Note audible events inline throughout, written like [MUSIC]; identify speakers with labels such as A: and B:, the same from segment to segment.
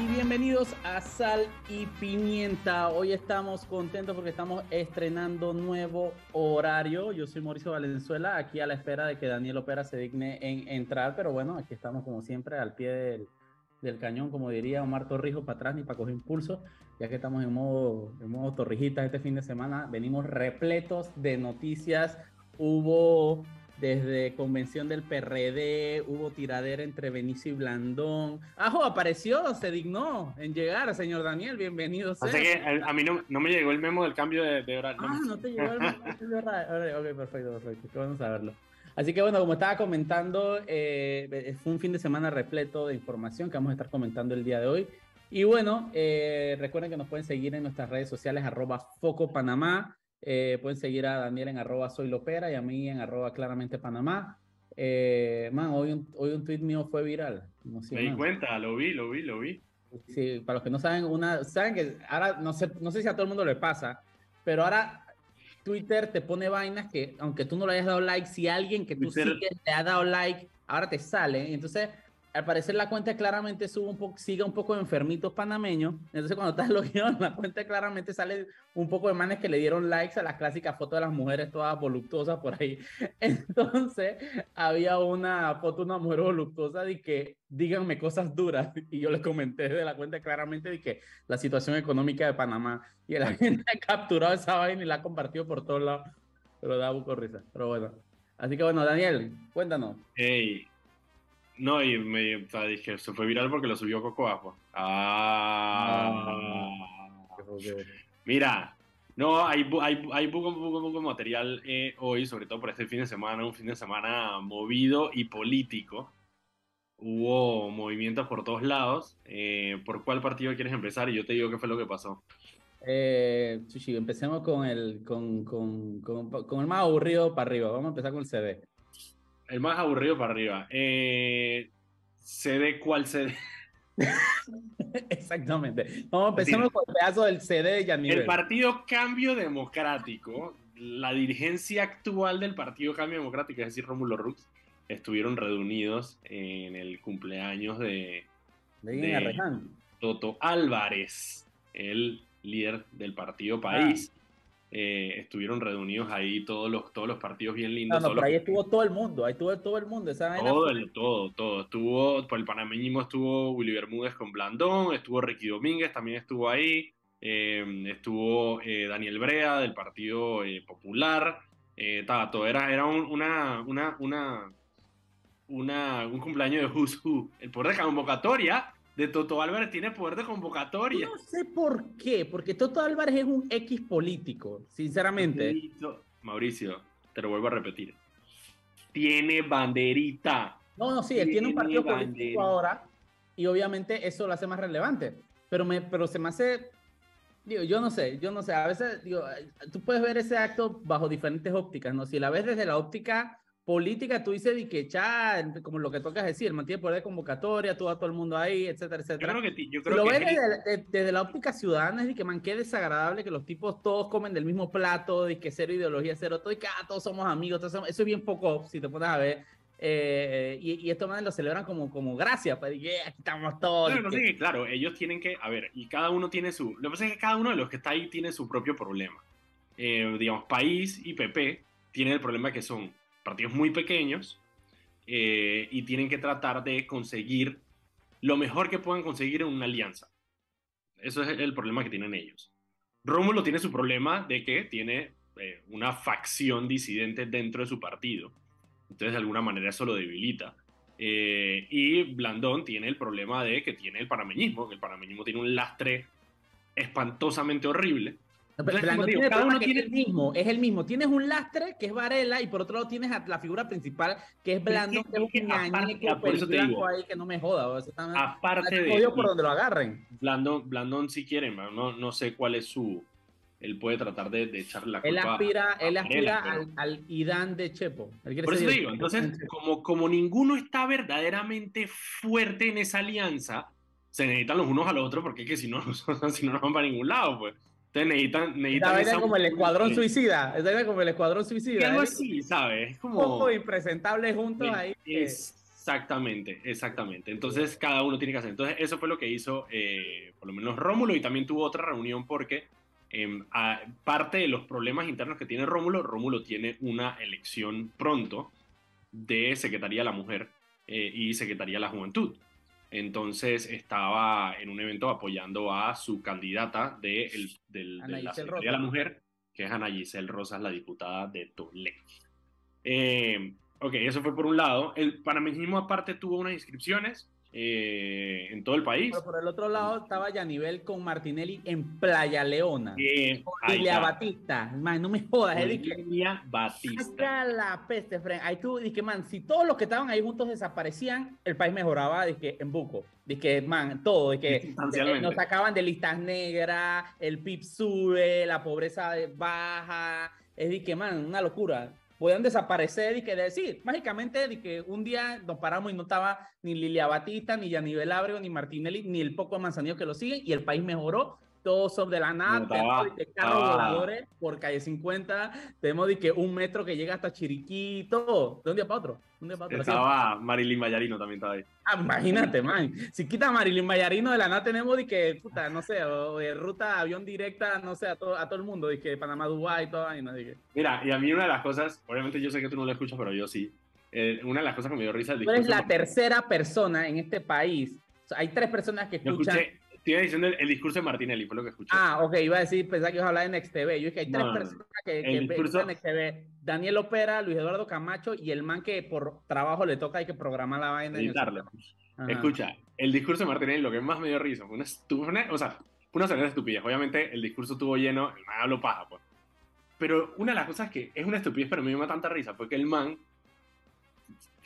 A: y bienvenidos a Sal y Pimienta. Hoy estamos contentos porque estamos estrenando nuevo horario. Yo soy Mauricio Valenzuela, aquí a la espera de que Daniel Opera se digne en entrar, pero bueno, aquí estamos como siempre al pie del, del cañón, como diría Omar Torrijos, para atrás ni para coger impulso, ya que estamos en modo, en modo este fin de semana. Venimos repletos de noticias. Hubo desde convención del PRD, hubo tiradera entre Benicio y Blandón. Ajo, apareció, se dignó en llegar, señor Daniel, bienvenido.
B: Así que a, a, mí no, no, me llegó el memo del cambio de, de horario.
A: Ah, no, te llegó el memo de horario. Ok, perfecto, perfecto, vamos a verlo. Así que bueno, como estaba comentando, eh, fue un fin de semana repleto de información que vamos a estar comentando el día de hoy. Y bueno, eh, recuerden que nos pueden seguir en nuestras redes sociales, arroba Foco Panamá. Eh, pueden seguir a Daniel en arroba soy lopera y a mí en arroba claramente Panamá. Eh, man, hoy un, hoy un tweet mío fue viral.
B: No sé, Me di cuenta, lo vi, lo vi, lo vi.
A: Sí, para los que no saben, una, saben que ahora no sé, no sé si a todo el mundo le pasa, pero ahora Twitter te pone vainas que, aunque tú no le hayas dado like, si alguien que tú Twitter... sigues le ha dado like, ahora te sale. Entonces al parecer la cuenta claramente sube un poco, sigue un poco enfermitos panameños. Entonces cuando estás [LAUGHS] logueado en la cuenta claramente sale un poco de manes que le dieron likes a las clásicas fotos de las mujeres todas voluptuosas por ahí. [LAUGHS] Entonces había una foto de una mujer voluptuosa de que díganme cosas duras. Y yo le comenté de la cuenta claramente de que la situación económica de Panamá. Y la [LAUGHS] gente ha capturado esa vaina y la ha compartido por todos lados. Pero da buco risa. Pero bueno. Así que bueno, Daniel, cuéntanos.
B: Hey, no, y me, o sea, dije, se fue viral porque lo subió Coco Ajo. Ah. ah. Mira, no, hay, hay, hay poco, poco, poco material eh, hoy, sobre todo por este fin de semana, un fin de semana movido y político. Hubo movimientos por todos lados. Eh, ¿Por cuál partido quieres empezar? Y yo te digo qué fue lo que pasó.
A: Eh, Chuchi, empecemos con el, con, con, con, con el más aburrido para arriba. Vamos a empezar con el CD.
B: El más aburrido para arriba. Eh, CD, ¿cuál CD? [LAUGHS]
A: Exactamente. Vamos, empezamos con el pedazo del CD de Yanivel.
B: El Partido Cambio Democrático, la dirigencia actual del Partido Cambio Democrático, es decir, Rómulo Rux, estuvieron reunidos en el cumpleaños de,
A: de, de
B: Toto Álvarez, el líder del Partido País. Ah. Eh, estuvieron reunidos ahí todos los, todos los partidos bien lindos.
A: No, no, pero ahí estuvo todo el mundo, ahí estuvo todo el mundo. Esa
B: todo, el, todo, todo. Estuvo, por el panameñismo estuvo Willy Bermúdez con Blandón, estuvo Ricky Domínguez, también estuvo ahí, eh, estuvo eh, Daniel Brea del Partido Popular, todo, era, era un, una, una, una, una, un cumpleaños de Who's Who. El poder de convocatoria de Toto Álvarez tiene poder de convocatoria.
A: No sé por qué, porque Toto Álvarez es un X político, sinceramente.
B: Mauricio, te lo vuelvo a repetir. Tiene banderita.
A: No, no, sí, él tiene un partido político ahora y obviamente eso lo hace más relevante. Pero, me, pero se me hace, digo, yo no sé, yo no sé, a veces, digo, tú puedes ver ese acto bajo diferentes ópticas, ¿no? Si la ves desde la óptica política, tú dices de que ya, como lo que tocas decir, mantiene poder de convocatoria, tú a todo el mundo ahí, etcétera, etcétera.
B: Yo creo que, yo creo
A: lo
B: que
A: ves desde, desde, la óptica ciudadana, es de que man, qué desagradable que los tipos todos comen del mismo plato, de que cero ideología, cero todo, y que ah, todos somos amigos, todos somos... eso es bien poco, si te pones a ver. Eh, y, y estos manes lo celebran como, como gracia, pues, que aquí estamos todos.
B: No, no, sí, claro, ellos tienen que, a ver, y cada uno tiene su, lo que pasa es que cada uno de los que está ahí tiene su propio problema. Eh, digamos, País y PP tienen el problema que son partidos muy pequeños eh, y tienen que tratar de conseguir lo mejor que puedan conseguir en una alianza. Eso es el problema que tienen ellos. Rómulo tiene su problema de que tiene eh, una facción disidente dentro de su partido. Entonces, de alguna manera, eso lo debilita. Eh, y Blandón tiene el problema de que tiene el panameñismo, el panameñismo tiene un lastre espantosamente horrible
A: tiene cada uno tiene el mismo, es el mismo. Tienes un lastre que es Varela y por otro lado tienes a la figura principal que es Blando, que, es un ñañeco blanco ahí que no me joda.
B: aparte de
A: por donde lo agarren.
B: Blandón, Blandón si quieren, no, no sé cuál es su él puede tratar de, de echar la culpa.
A: Él aspira, él aspira al, al, Idán de Chepo.
B: Por eso digo, entonces, como, como ninguno está verdaderamente fuerte en esa alianza, se necesitan los unos a los otros porque es que si no, [LAUGHS] si no, no van para ningún lado, pues. Ustedes necesitan. necesitan
A: esa como el escuadrón suicida. Esta como el escuadrón suicida.
B: Algo así, ¿sabes? Es como.
A: Un poco impresentables juntos ahí.
B: Exactamente, exactamente. Entonces cada uno tiene que hacer. Entonces eso fue lo que hizo eh, por lo menos Rómulo y también tuvo otra reunión porque eh, parte de los problemas internos que tiene Rómulo, Rómulo tiene una elección pronto de Secretaría de la Mujer eh, y Secretaría de la Juventud. Entonces estaba en un evento apoyando a su candidata de, el, del, de la Secretaría de la Mujer, que es Ana Giselle Rosas, la diputada de Toledo. Eh, ok, eso fue por un lado. El panameñismo aparte tuvo unas inscripciones eh, en todo el país.
A: Pero por el otro lado estaba Yanivel con Martinelli en Playa Leona.
B: Eh,
A: Lilia Batista. Man, no me jodas.
B: Lilia Batista.
A: La peste, Fren. Ahí tú, dije, man, si todos los que estaban ahí juntos desaparecían, el país mejoraba, dije, en buco. Dije, man, todo. Dije, nos sacaban de listas negras, el PIB sube, la pobreza baja. Es que, man, una locura pueden desaparecer y que decir, mágicamente, de que un día nos paramos y no estaba ni Lilia Batista, ni Yanivel Ábrego, ni Martinelli, ni el poco Manzanillo que lo siguen, y el país mejoró todo sobre la nada, tenemos de carros voladores por calle 50, tenemos de que un metro que llega hasta Chiriquí, todo, de un día para otro. Un día para otro
B: estaba Marilyn Mayarino también estaba ahí.
A: Ah, imagínate, man. Si quita Marilyn Mayarino de la nada tenemos de que, puta, no sé, o de ruta avión directa, no sé, a todo, a todo el mundo, de que Panamá, Dubái, todo ahí, no, que...
B: Mira, y a mí una de las cosas, obviamente yo sé que tú no lo escuchas, pero yo sí. Eh, una de las cosas que me dio risa...
A: Tú eres la tercera persona en este país. hay tres personas que escuchan...
B: Estoy diciendo el, discurso de Martinelli, fue lo que escuché.
A: Ah, ok, iba a decir, pensaba que ibas a hablar de Next TV. Yo dije, hay tres personas que, que discurso... en Next TV. Daniel Opera, Luis Eduardo Camacho y el man que por trabajo le toca hay que programar la vaina.
B: Editarlo. Escucha, el discurso de Martinelli, lo que más me dio risa, fue una, estupidez, o sea, una estupidez. Obviamente el discurso tuvo lleno, el man habló paja, pues. Pero una de las cosas que es una estupidez, pero me dio tanta risa, fue que el man,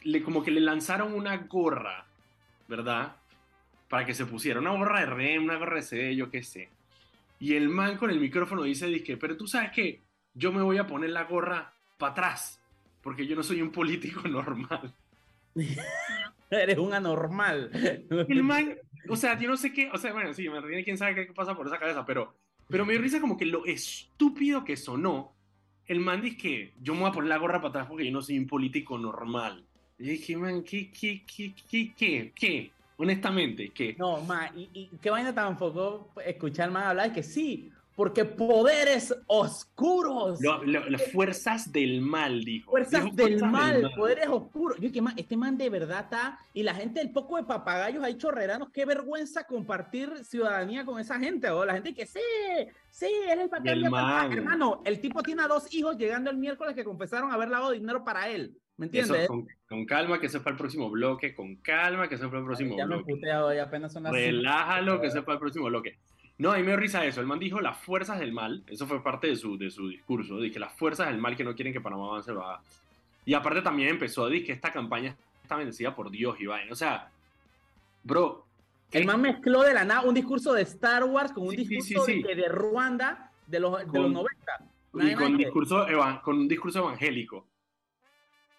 B: le, como que le lanzaron una gorra, ¿verdad? Para que se pusiera una gorra de REM, una gorra de CD, yo qué sé. Y el man con el micrófono dice, disque, pero tú sabes que yo me voy a poner la gorra para atrás, porque yo no soy un político [LAUGHS] normal. [LAUGHS]
A: Eres un anormal.
B: El man, o sea, yo no sé qué, o sea, bueno, sí, me ríe quién sabe qué pasa por esa cabeza, pero, pero me risa como que lo estúpido que sonó. El man dice que yo me voy a poner la gorra para atrás porque yo no soy un político normal. Y dije, man, ¿qué, qué, qué, qué, qué, qué? Honestamente, que...
A: No, ma, y, y qué vaina tampoco escuchar más hablar, que sí, porque poderes oscuros.
B: las fuerzas del mal, dijo.
A: Fuerzas, del, mal, poderes oscuros. Yo que este man de verdad está. Y la gente, el poco de papagayos ahí chorreranos, qué vergüenza compartir ciudadanía con esa gente. O la gente que sí, sí, es el papel de Hermano, el tipo tiene a dos hijos llegando el miércoles que confesaron haber lavado dinero para él. ¿Me entiendes?
B: con, calma, que sepa el próximo bloque. Con calma, que sepa el próximo
A: ya
B: bloque.
A: Me hoy, apenas son las
B: Relájalo, que sepa el próximo bloque. No, a mí me dio risa eso. El man dijo las fuerzas del mal. Eso fue parte de su, de su discurso. Dije las fuerzas del mal que no quieren que Panamá avance lo haga. Y aparte también empezó a decir que esta campaña está bendecida por Dios y O sea, bro.
A: El man mezcló de la nada un discurso de Star Wars con un discurso De, Ruanda de los, de los 90.
B: Y con, discurso, con un discurso evangélico.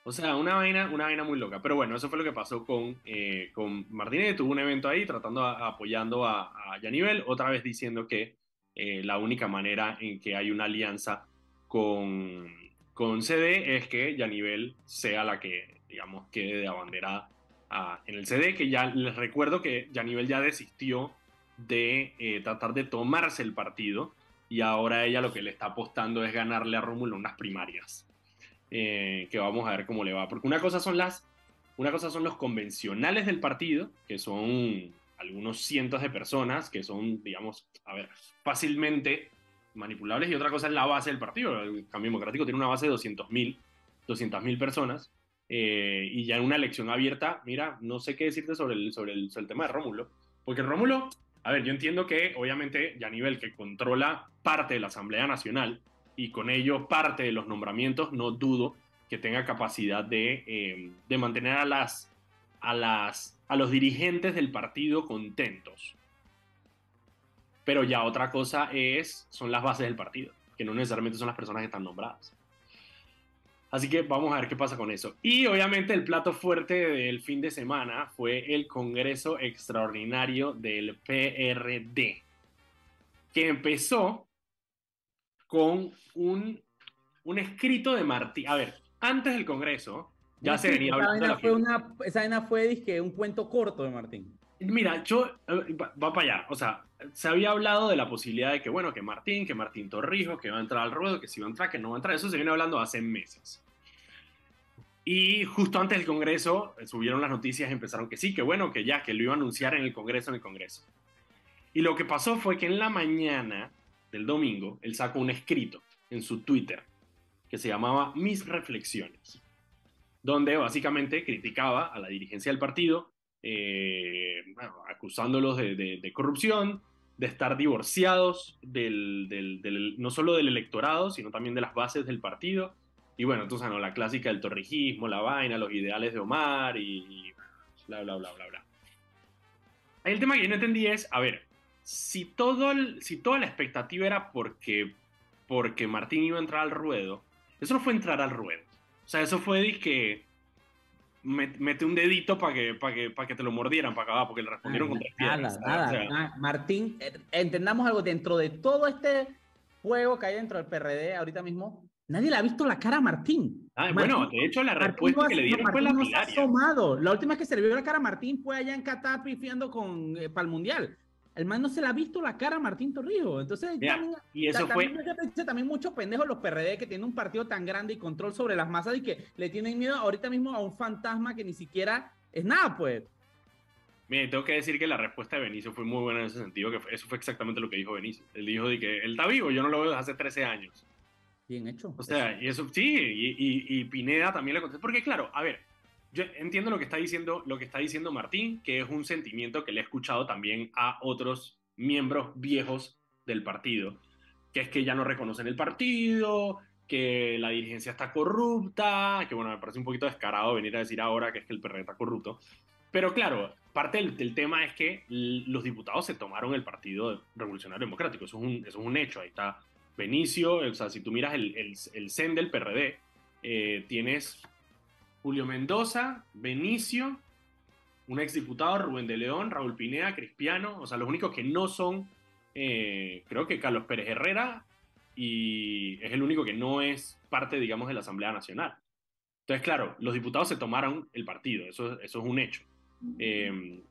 B: O sea, una vaina, una vaina muy loca. Pero bueno, eso fue lo que pasó con, eh, con Martínez. Tuvo un evento ahí tratando, apoyando a, a, Yanivel, otra vez diciendo que eh, la única manera en que hay una alianza con, con CD es que Yanivel sea la que, digamos, quede de abanderada en el CD, que ya les recuerdo que Yanivel ya desistió de eh, tratar de tomarse el partido y ahora ella lo que le está apostando es ganarle a Rómulo unas primarias. Eh, que vamos a ver cómo le va. Porque una cosa son las, una cosa son los convencionales del partido, que son algunos cientos de personas, que son, digamos, a ver, fácilmente manipulables, y otra cosa es la base del partido. El Cambio Democrático tiene una base de 200.000 200 personas, eh, y ya en una elección abierta, mira, no sé qué decirte sobre el, sobre el, sobre el tema de Rómulo, porque Rómulo, a ver, yo entiendo que obviamente ya a nivel que controla parte de la Asamblea Nacional, y con ello parte de los nombramientos, no dudo que tenga capacidad de, eh, de mantener a, las, a, las, a los dirigentes del partido contentos. Pero ya otra cosa es, son las bases del partido, que no necesariamente son las personas que están nombradas. Así que vamos a ver qué pasa con eso. Y obviamente el plato fuerte del fin de semana fue el Congreso Extraordinario del PRD, que empezó con un, un escrito de Martí. A ver, antes del Congreso, Ya se venía hablando.
A: Esa fue, una, esa vaina fue un cuento corto de Martín.
B: Mira, yo, eh, va, para allá, o sea, se había hablado de la posibilidad de que, bueno, que Martín, que Martín Torrijos, que va a entrar al ruedo, que si va a entrar, que no va a entrar, eso se viene hablando hace meses. Y justo antes del Congreso eh, subieron las noticias y empezaron que sí, que bueno, que ya, que lo iba a anunciar en el Congreso, en el Congreso. Y lo que pasó fue que en la mañana del domingo, él sacó un escrito en su Twitter que se llamaba Mis Reflexiones, donde básicamente criticaba a la dirigencia del partido, eh, acusándolos de, corrupción, de estar divorciados del, no solo del electorado, sino también de las bases del partido. Y bueno, entonces, no, la clásica del torrijismo, la vaina, los ideales de Omar y, bla, bla, bla, bla, bla. El tema que yo no entendí es, a ver, si, todo si toda la expectativa era porque, porque Martín iba a entrar al ruedo, eso no fue entrar al ruedo. O sea, eso fue de que mete un dedito para que, para que, para que te lo mordieran para acá, porque le respondieron con tres
A: Nada, nada, Martín, eh, entendamos algo, dentro de todo este juego que hay dentro del PRD ahorita mismo, nadie le ha visto la cara a Martín.
B: Ah, bueno, de hecho la respuesta que le dieron fue la no
A: La última vez que se le vio la cara a Martín fue allá en Qatar pifiando con, eh, para el Mundial el man no se le ha visto la cara a Martín Torrijos. Entonces, también,
B: y eso fue...
A: también, muchos pendejos los PRD que tienen un partido tan grande y control sobre las masas y que le tienen miedo ahorita mismo a un fantasma que ni siquiera es nada, pues.
B: Mire, tengo que decir que la respuesta de Benicio fue muy buena en ese sentido, que eso fue exactamente lo que dijo Benicio. Él dijo de que él está vivo, yo no lo veo desde hace 13 años.
A: Bien hecho.
B: O sea, y eso sí, y, y Pineda también le contestó, porque claro, a ver, yo entiendo lo que está diciendo, lo que está diciendo Martín, que es un sentimiento que le he escuchado también a otros miembros viejos del partido, que es que ya no reconocen el partido, que la dirigencia está corrupta, que bueno, me parece un poquito descarado venir a decir ahora que es que el PRD está corrupto. Pero claro, parte del, tema es que los diputados se tomaron el Partido Revolucionario Democrático, eso es un, eso es un hecho, ahí está Benicio, o sea, si tú miras el, el, el CEN del PRD, eh, tienes Julio Mendoza, Benicio, un exdiputado, Rubén de León, Raúl Pineda, Cristiano, o sea, los únicos que no son, eh, creo que Carlos Pérez Herrera, y es el único que no es parte, digamos, de la Asamblea Nacional. Entonces, claro, los diputados se tomaron el partido, eso, eso es un hecho. Eh,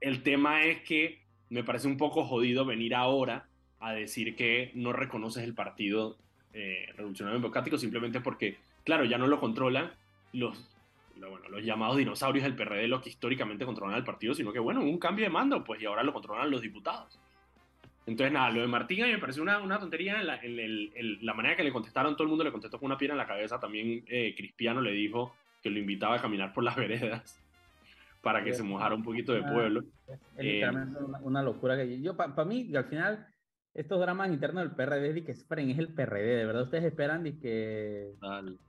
B: el tema es que me parece un poco jodido venir ahora a decir que no reconoces el partido eh, revolucionario democrático simplemente porque, claro, ya no lo controlan los, bueno, los llamados dinosaurios del PRD, los que históricamente controlan el partido, sino que, bueno, un cambio de mando, pues, y ahora lo controlan los diputados. Entonces, nada, lo de Martín a mí me pareció una, una tontería en la, en la, manera que le contestaron, todo el mundo le contestó con una piedra en la cabeza. También eh, Cristiano le dijo que lo invitaba a caminar por las [LAUGHS] veredas para que se mojara un poquito de pueblo.
A: Es, literalmente una, una, locura que yo, para mí, al final, estos dramas internos del PRD y que esperen, es el PRD, de verdad ustedes esperan y que...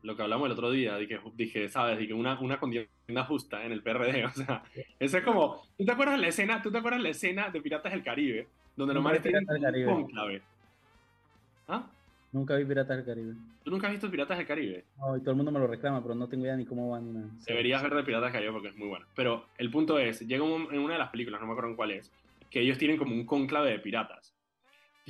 B: lo que hablamos el otro día, dije, dije ¿sabes? Dije, una, una contienda justa en el PRD, [LAUGHS] o sea, eso es como, ¿tú te acuerdas la escena, tú te acuerdas la escena de Piratas del Caribe? Donde los mares tienen un conclave.
A: ¿Ah? Nunca vi Piratas del Caribe.
B: ¿Tú nunca has visto Piratas del Caribe?
A: No, y todo el mundo me lo reclama, pero no tengo idea ni cómo va ni nada.
B: Deberías ver de Piratas del Caribe porque es muy bueno. Pero el punto es, llega en una de las películas, no me acuerdo en cuál es, que ellos tienen como un conclave de piratas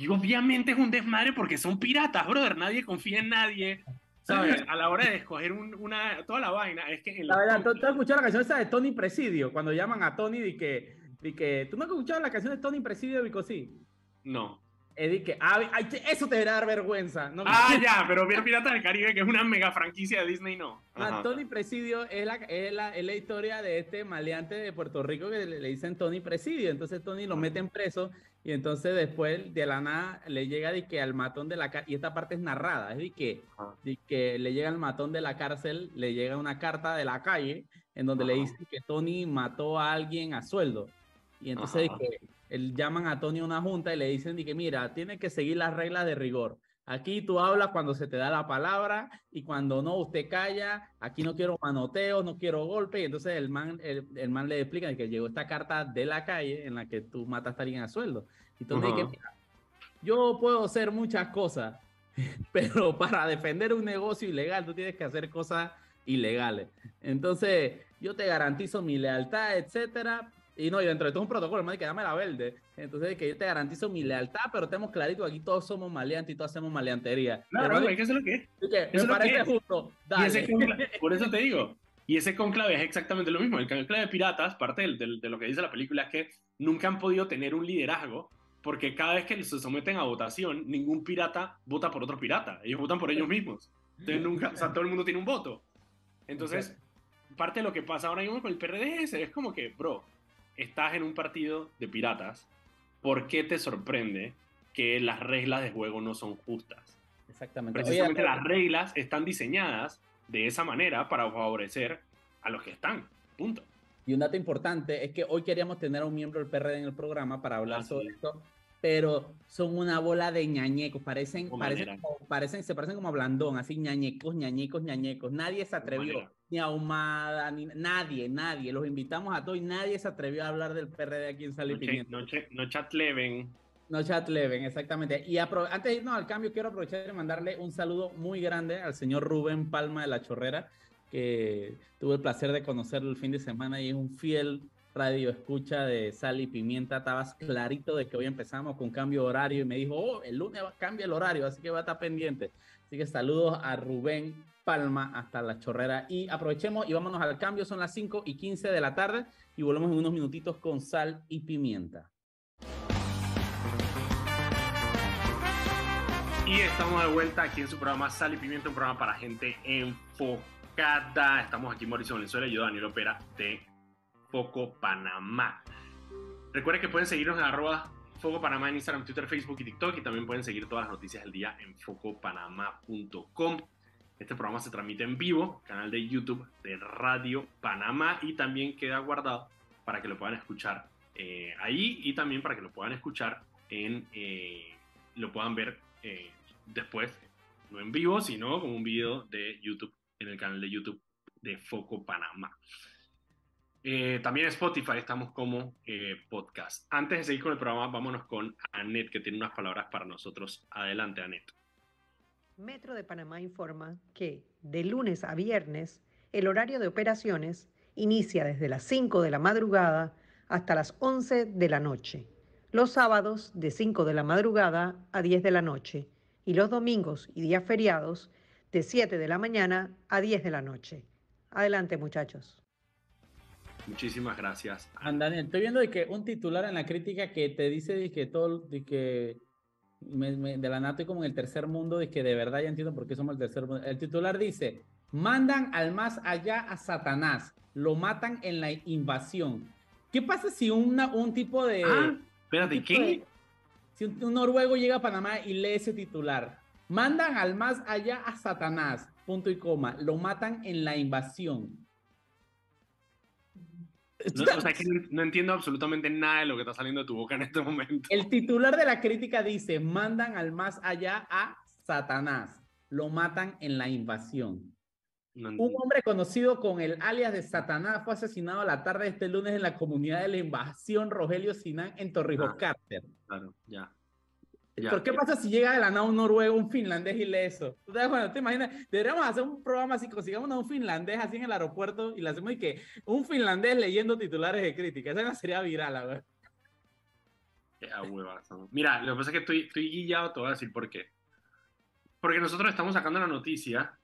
B: y obviamente es un desmadre porque son piratas, brother. Nadie confía en nadie. ¿Sabes? A la hora de escoger una, toda la vaina, es que... En
A: la verdad, ¿tú, has escuchado la canción esa de Tony Presidio? Cuando llaman a Tony y que, y que... ¿Tú no has escuchado la canción de Tony Presidio de sí?
B: No.
A: Es que, ah, eso te debería dar vergüenza.
B: ¿no? Ah, ya, pero ver Piratas del Caribe, que es una mega franquicia de Disney, no.
A: Ah, Tony Presidio es la, es, la, es la historia de este maleante de Puerto Rico que le, le dicen Tony Presidio. Entonces Tony lo mete en preso y entonces después de la nada le llega de que al matón de la cárcel, y esta parte es narrada, es de que, de que le llega al matón de la cárcel, le llega una carta de la calle en donde le dice que Tony mató a alguien a sueldo. Y entonces de que, él, llaman a Tony a una junta y le dicen de que mira, tiene que seguir las reglas de rigor. Aquí tú hablas cuando se te da la palabra y cuando no, usted calla. Aquí no quiero manoteos, no quiero golpes. Y entonces el man, el, man le explica que llegó esta carta de la calle en la que tú mataste a alguien a sueldo. Y tú uh que, yo puedo hacer muchas cosas, [LAUGHS] pero para defender un negocio ilegal tú tienes que hacer cosas ilegales. Entonces, yo te garantizo mi lealtad, etcétera, y no, y dentro de todo un protocolo, me que dame la verde. Entonces, que yo te garantizo mi lealtad, pero tenemos clarito que aquí todos somos maleantes y todos hacemos maleantería.
B: Claro, es que eso es lo que es.
A: me parece justo.
B: por eso te [LAUGHS] digo. Y ese conclave es exactamente lo mismo. El conclave de piratas, parte de lo que dice la película, es que nunca han podido tener un liderazgo porque cada vez que se someten a votación, ningún pirata vota por otro pirata. Ellos votan por ellos mismos. Entonces nunca, o sea, todo el mundo tiene un voto. Entonces, parte de lo que pasa ahora mismo con el PRD es, es como que, bro, estás en un partido de piratas, ¿por qué te sorprende que las reglas de juego no son justas?
A: Exactamente.
B: Precisamente las reglas están diseñadas de esa manera para favorecer a los que están. Punto.
A: Y un dato importante es que hoy queríamos tener a un miembro del PRD en el programa para hablar sobre esto, pero son una bola de ñañecos, parecen, parecen, parecen, se parecen como a Blandón, así ñañecos, ñañecos, ñañecos. Nadie se atrevió, ni a Humada, ni nadie, nadie. Los invitamos a todos y nadie se atrevió a hablar del PRD aquí en Sal
B: y No, no chatleven.
A: No chatleven, exactamente. Y antes de irnos al cambio, quiero aprovechar y mandarle un saludo muy grande al señor Rubén Palma de la Chorrera, que tuve el placer de conocerlo el fin de semana y es un fiel radio escucha de Sal y Pimienta. Estabas clarito de que hoy empezamos con cambio horario y me dijo, oh, el lunes cambia el horario, así que va a estar pendiente. Así que saludos a Rubén Palma hasta la chorrera y aprovechemos y vámonos al cambio. Son las 5 y 15 de la tarde y volvemos en unos minutitos con Sal y Pimienta.
B: Y estamos de vuelta aquí en su programa Sal y Pimienta, un programa para gente enfocada Estamos aquí Mauricio Valenzuela y yo, Daniel Opera, de Foco Panamá. Recuerden que pueden seguirnos en arroba Foco Panamá en Instagram, Twitter, Facebook y TikTok. Y también pueden seguir todas las noticias del día en focopanamá.com. Este programa se transmite en vivo, canal de YouTube de Radio Panamá y también queda guardado para que lo puedan escuchar eh, ahí y también para que lo puedan escuchar en, eh, lo puedan ver eh, después, no en vivo, sino como un video de YouTube en el canal de YouTube de Foco Panamá. Eh, también Spotify estamos como eh, podcast. Antes de seguir con el programa, vámonos con Anet, que tiene unas palabras para nosotros. Adelante, Anet.
C: Metro de Panamá informa que de lunes a viernes el horario de operaciones inicia desde las 5 de la madrugada hasta las 11 de la noche. Los sábados de 5 de la madrugada a 10 de la noche y los domingos y días feriados de 7 de la mañana a 10 de la noche. Adelante, muchachos.
B: Muchísimas gracias.
A: Daniel, estoy viendo de que un titular en la crítica que te dice de que todo, de que de la NATO y como en el tercer mundo, de que de verdad ya entiendo por qué somos el tercer mundo. El titular dice, mandan al más allá a Satanás, lo matan en la invasión. ¿Qué pasa si una, un tipo de...
B: Ah, espérate, ¿qué?
A: si un noruego llega a Panamá y lee ese titular, Mandan al más allá a Satanás, punto y coma. Lo matan en la invasión.
B: No, o sea, que no, entiendo absolutamente nada de lo que está saliendo de tu boca en este momento.
A: El titular de la crítica dice, mandan al más allá a Satanás. Lo matan en la invasión. Un hombre conocido con el alias de Satanás fue asesinado la tarde de este lunes en la comunidad de la invasión Rogelio Sinán en Torrijos ah, Carter.
B: Claro, ya.
A: ¿Por qué pasa si llega de la nada un noruego, un finlandés y lee eso? Bueno, te imaginas, deberíamos hacer un programa así, consigamos a un finlandés así en el aeropuerto y le hacemos y que un finlandés leyendo titulares de crítica. Esa no sería viral, a ver.
B: Mira, lo que pasa es que estoy, estoy guillado, te voy a decir por qué. Porque nosotros estamos sacando la noticia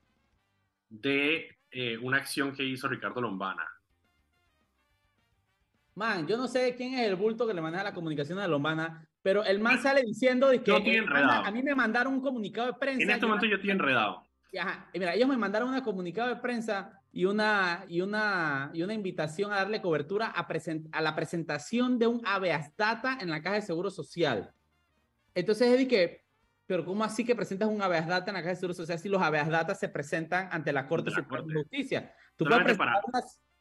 B: de eh, una acción que hizo Ricardo Lombana.
A: Man, yo no sé quién es el bulto que le maneja la comunicación a Lombana, pero el man sale diciendo de que a mí me mandaron un comunicado de prensa.
B: En este momento yo estoy enredado.
A: Ajá, mira, ellos me mandaron un comunicado de prensa y una, y una, y una invitación a darle cobertura a, a la presentación de un habeas data en la Caja de Seguro Social. Entonces es de que, pero ¿cómo así que presentas un habeas data en la Caja de Seguro Social si los habeas data se presentan ante la Corte Suprema de Justicia? Tú puedes presentar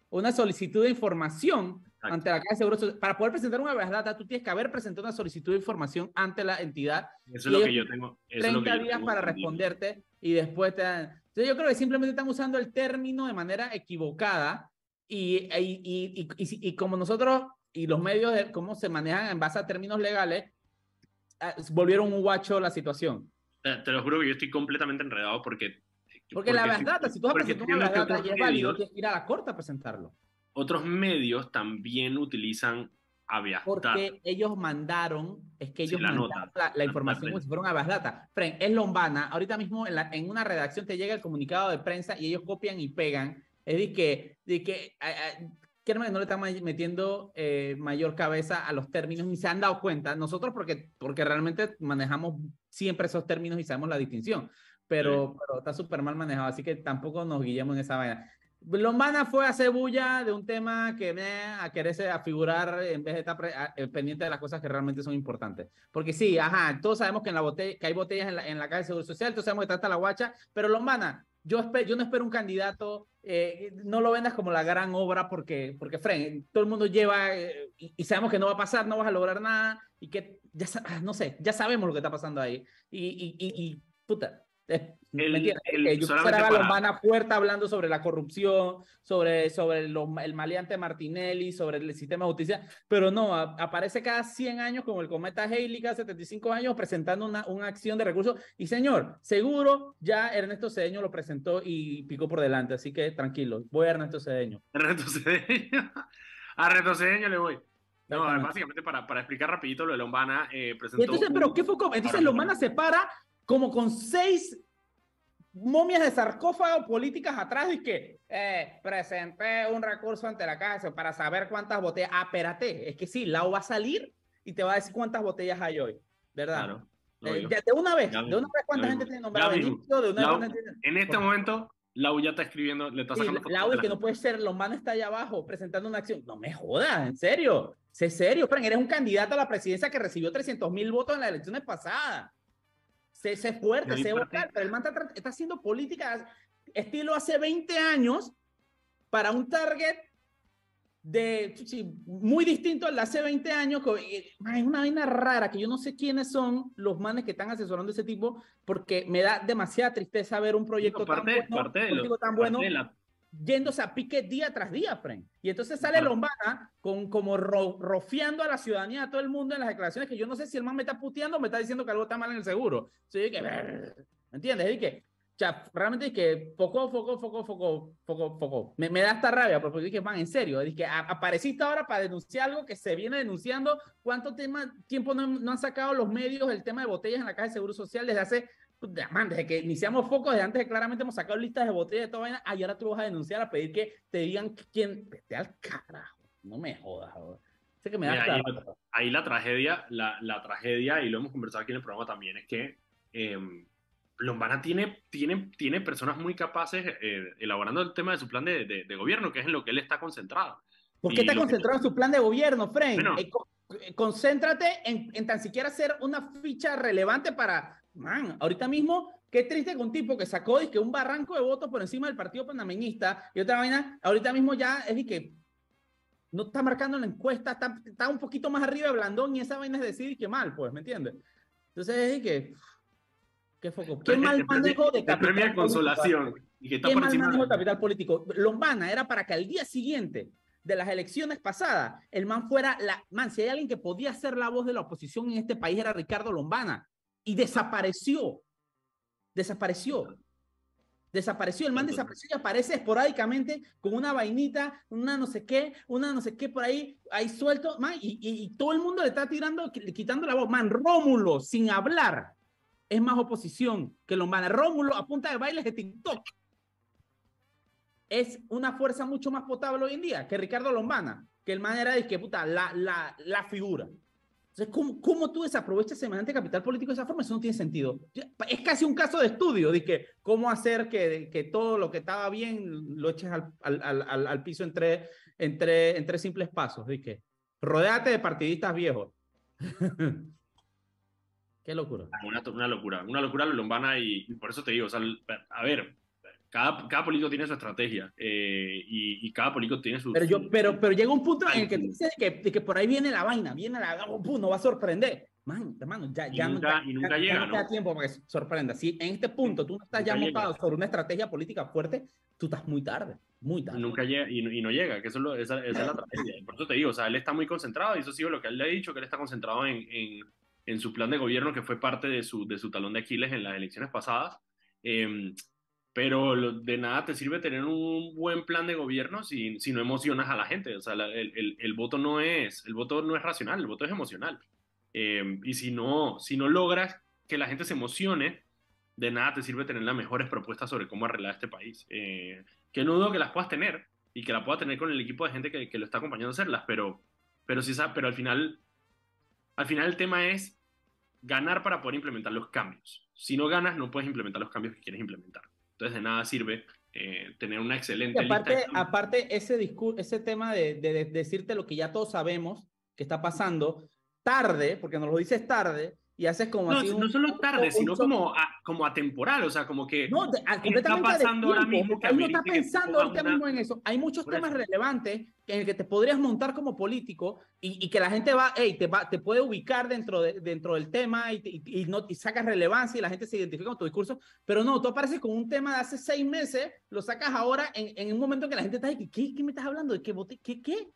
A: una solicitud de información ante la Caja de Seguro Para poder presentar una data, tú tienes que haber presentado una solicitud de información ante la entidad.
B: Eso es lo que yo tengo.
A: 30 días para responderte y después te dan. Entonces, yo creo que simplemente están usando el término de manera equivocada y, y, y, y como nosotros y los medios, de cómo se manejan en base a términos legales, ah, volvieron un guacho la situación.
B: Te, lo juro que yo estoy completamente enredado porque
A: porque, la verdad, si tú vas a presentar una verdad y es válido, tienes que ir a la corte a presentarlo.
B: Otros medios también utilizan habeas
A: Porque ellos mandaron, es que ellos mandaron la, información como si fuera un habeas data. Fren, es Lombana, ahorita mismo en, la, en una redacción te llega el comunicado de prensa y ellos copian y pegan Es de que, de que no le están metiendo eh, mayor cabeza a los términos ni se han dado cuenta. Nosotros porque, porque realmente manejamos siempre esos términos y sabemos la distinción, pero, pero está súper mal manejado, así que tampoco nos guillemos en esa vaina. Lombana fue a hacer bulla de un tema que me a quererse a figurar en vez de estar eh, pendiente de las cosas que realmente son importantes. Porque sí, ajá, todos sabemos que, en la botella, que hay botellas en la, en la calle de Seguro Social, todos sabemos que está la guacha, pero Lombana, yo, yo no espero un candidato, eh, no lo vendas como la gran obra porque, porque Fren, todo el mundo lleva eh, y, sabemos que no va a pasar, no vas a lograr nada y que ya, ah, no sé, ya sabemos lo que está pasando ahí. Y, y, y puta, [LAUGHS] el, el, yo quisiera para... fuerte hablando sobre la corrupción, sobre, sobre el maleante Martinelli, sobre el sistema de justicia, pero no, aparece cada 100 años como el cometa Haley, cada 75 años presentando una, una acción de recursos. Y señor, seguro ya Ernesto Cedeño lo presentó y picó por delante, así que tranquilo, voy a Ernesto Cedeño. [LAUGHS]
B: Ernesto Cedeño, a Ernesto Cedeño le voy. No, básicamente para, para explicar rapidito lo de Lombana, eh, presentó...
A: entonces, pero ¿qué fue? Entonces Lombana se para como con seis momias de sarcófago políticas atrás y que eh, presenté un recurso ante la casa para saber cuántas botellas. Ah, espérate, es que sí, Lau va a salir y te va a decir cuántas botellas hay hoy, ¿verdad? Eh, de una vez, de una vez cuánta gente tiene nombrado de
B: una En este momento, Lau ya está escribiendo, le está sacando.
A: Sí, Lau, es que no puede ser, los manos está allá abajo presentando una acción. No me jodas, en serio. Sé serio, Frank, eres un candidato a la presidencia que recibió 300 mil votos en las elecciones pasadas se, se fuerte, se vocal, pero el man está, haciendo política estilo hace 20 años para un target de muy distinto al de hace 20 años. Es una vaina rara que yo no sé quiénes son los manes que están asesorando ese tipo, porque me da demasiada tristeza ver un proyecto tan bueno, tan bueno yéndose a pique día tras día, Fren. Y entonces sale Lombana con, como rofiando a la ciudadanía, a todo el mundo en las declaraciones que yo no sé si el man me está puteando o me está diciendo que algo está mal en el seguro. Sí, que, ¿me entiendes? Y que, ya, realmente es que poco, foco, foco, foco, foco, foco. Me, me da esta rabia porque dije, man, en serio, es que apareciste ahora para denunciar algo que se viene denunciando. ¿Cuánto tema, tiempo no, no han sacado los medios el tema de botellas en la caja de seguro social desde hace desde que iniciamos focos, de antes claramente hemos sacado listas de botellas de toda vaina, ah, y ahora tú vas a denunciar a pedir que te digan quién, vete al carajo, no me jodas, Sé que me da
B: ahí, la tragedia, la, la, tragedia, y lo hemos conversado aquí en el programa también, es que eh, Lombana tiene, tiene, tiene personas muy capaces eh, elaborando el tema de su plan de, de, gobierno, que es en lo que él está concentrado.
A: ¿Por qué está concentrado en su plan de gobierno, Frank? Eh, eh, concéntrate en, en, tan siquiera hacer una ficha relevante para man, ahorita mismo, qué triste con un tipo que sacó que un barranco de votos por encima del partido panameñista y otra vaina, ahorita mismo ya es que no está marcando la encuesta, está, está, un poquito más arriba de Blandón y esa vaina es decir que mal, pues, ¿me entiendes? Entonces es que, qué foco, qué mal manejo de
B: capital premia consolación.
A: Y que está qué mal manejo de capital político. Lombana era para que al día siguiente de las elecciones pasadas, el man fuera la, man, si hay alguien que podía ser la voz de la oposición en este país era Ricardo Lombana y desapareció. Desapareció. Desapareció, el man desapareció y aparece esporádicamente con una vainita, una no sé qué, una no sé qué por ahí, ahí suelto, man, y, y, todo el mundo le está tirando, quitando la voz. Man, Rómulo, sin hablar, es más oposición que Lombana. Rómulo, a punta de bailes de TikTok, es una fuerza mucho más potable hoy en día que Ricardo Lombana, que el man era de que, puta, la, la, la figura. Entonces, ¿cómo, ¿cómo, tú desaprovechas semejante capital político de esa forma? Eso no tiene sentido. Es casi un caso de estudio de que cómo hacer que, que todo lo que estaba bien lo eches al, al, al, al piso entre, entre, entre simples pasos. De que rodeate de partidistas viejos. [LAUGHS] Qué locura.
B: Una, una, locura, una locura lombana y, por eso te digo, a ver, cada, cada político tiene su estrategia eh, y, y, cada político tiene su...
A: Pero, yo, pero, pero llega un punto en el que dices que, que, por ahí viene la vaina, viene la... Oh, pum, no va a sorprender. Man, hermano, ya, ya,
B: nunca,
A: no,
B: y nunca llega,
A: no queda tiempo para que sorprenda. Si en este punto tú no estás ya montado sobre una estrategia política fuerte, tú estás muy tarde, muy tarde.
B: Nunca llega y, y no llega, que eso es lo, esa, esa, es la tragedia. Por eso te digo, o sea, él está muy concentrado y eso ha sido lo que él le ha dicho, que él está concentrado en, en, en su plan de gobierno que fue parte de su, de su talón de Aquiles en las elecciones pasadas. Eh, pero de nada te sirve tener un buen plan de gobierno si, si no emocionas a la gente. O sea, el, el, el, voto no es, el voto no es racional, el voto es emocional. Eh, y si no, si no logras que la gente se emocione, de nada te sirve tener las mejores propuestas sobre cómo arreglar este país. Eh, que no dudo que las puedas tener y que la pueda tener con el equipo de gente que, que lo está acompañando a hacerlas, pero, pero, sí, pero al final, al final el tema es ganar para poder implementar los cambios. Si no ganas, no puedes implementar los cambios que quieres implementar. Entonces, de nada sirve eh, tener una excelente
A: aparte,
B: lista
A: Aparte, ese, ese tema de, de, decirte lo que ya todos sabemos que está pasando, tarde, porque nos lo dices tarde, y haces como
B: no,
A: así
B: no solo tarde, sino como, como atemporal, o sea, como que
A: no, está pasando ahora mismo que está pensando ahorita mismo en eso. Hay muchos temas relevantes en el que te podrías montar como político y, y que la gente va, hey, te, va, te puede ubicar dentro, de, dentro del tema y, y, no, y sacas relevancia y la gente se identifica con tu discurso, pero no, tú apareces con un tema de hace seis meses, lo sacas ahora en, en un momento en que la gente está de ¿qué, qué me estás hablando? ¿De qué? ¿Qué? ¿Qué?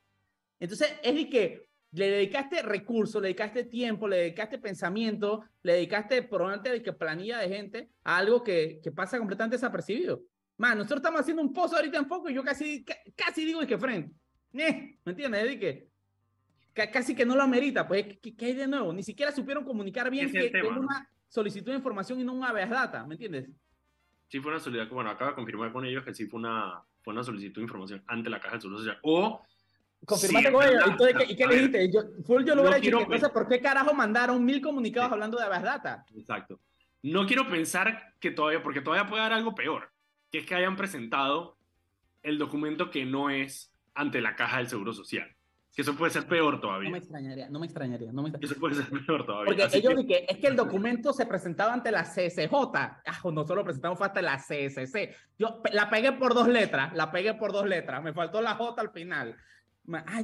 A: Entonces es de que le dedicaste recursos, le dedicaste tiempo, le dedicaste pensamiento, le dedicaste probablemente de que planilla de gente a algo que, que pasa completamente desapercibido. Man, nosotros estamos haciendo un pozo ahorita en foco y yo casi, casi digo que frente. ¿Me entiendes? Es que, casi que no lo amerita. Pues, ¿qué, hay de nuevo? Ni siquiera supieron comunicar bien que es una solicitud de información y no una habeas data. ¿Me entiendes?
B: Sí, fue una solicitud. Bueno, acaba de confirmar con ellos que sí fue una, fue una solicitud de información ante la Caja de Seguro Social. O
A: Confirmate con ellos. ¿y qué le dijiste? Yo, full yo lo hubiera dicho. Entonces, ¿por qué carajo mandaron mil comunicados hablando de base data?
B: Exacto. No quiero pensar que todavía, porque todavía puede haber algo peor, que es que hayan presentado el documento que no es ante la caja del Seguro Social. Que eso puede ser peor todavía.
A: No me extrañaría, no me extrañaría. No me
B: Eso puede ser peor todavía.
A: Porque ellos que... que... es que el documento se presentaba ante la CSJ. Ah, no solo presentamos, fue ante la CSC. Yo la pegué por dos letras, la pegué por dos letras. Me faltó la J al final.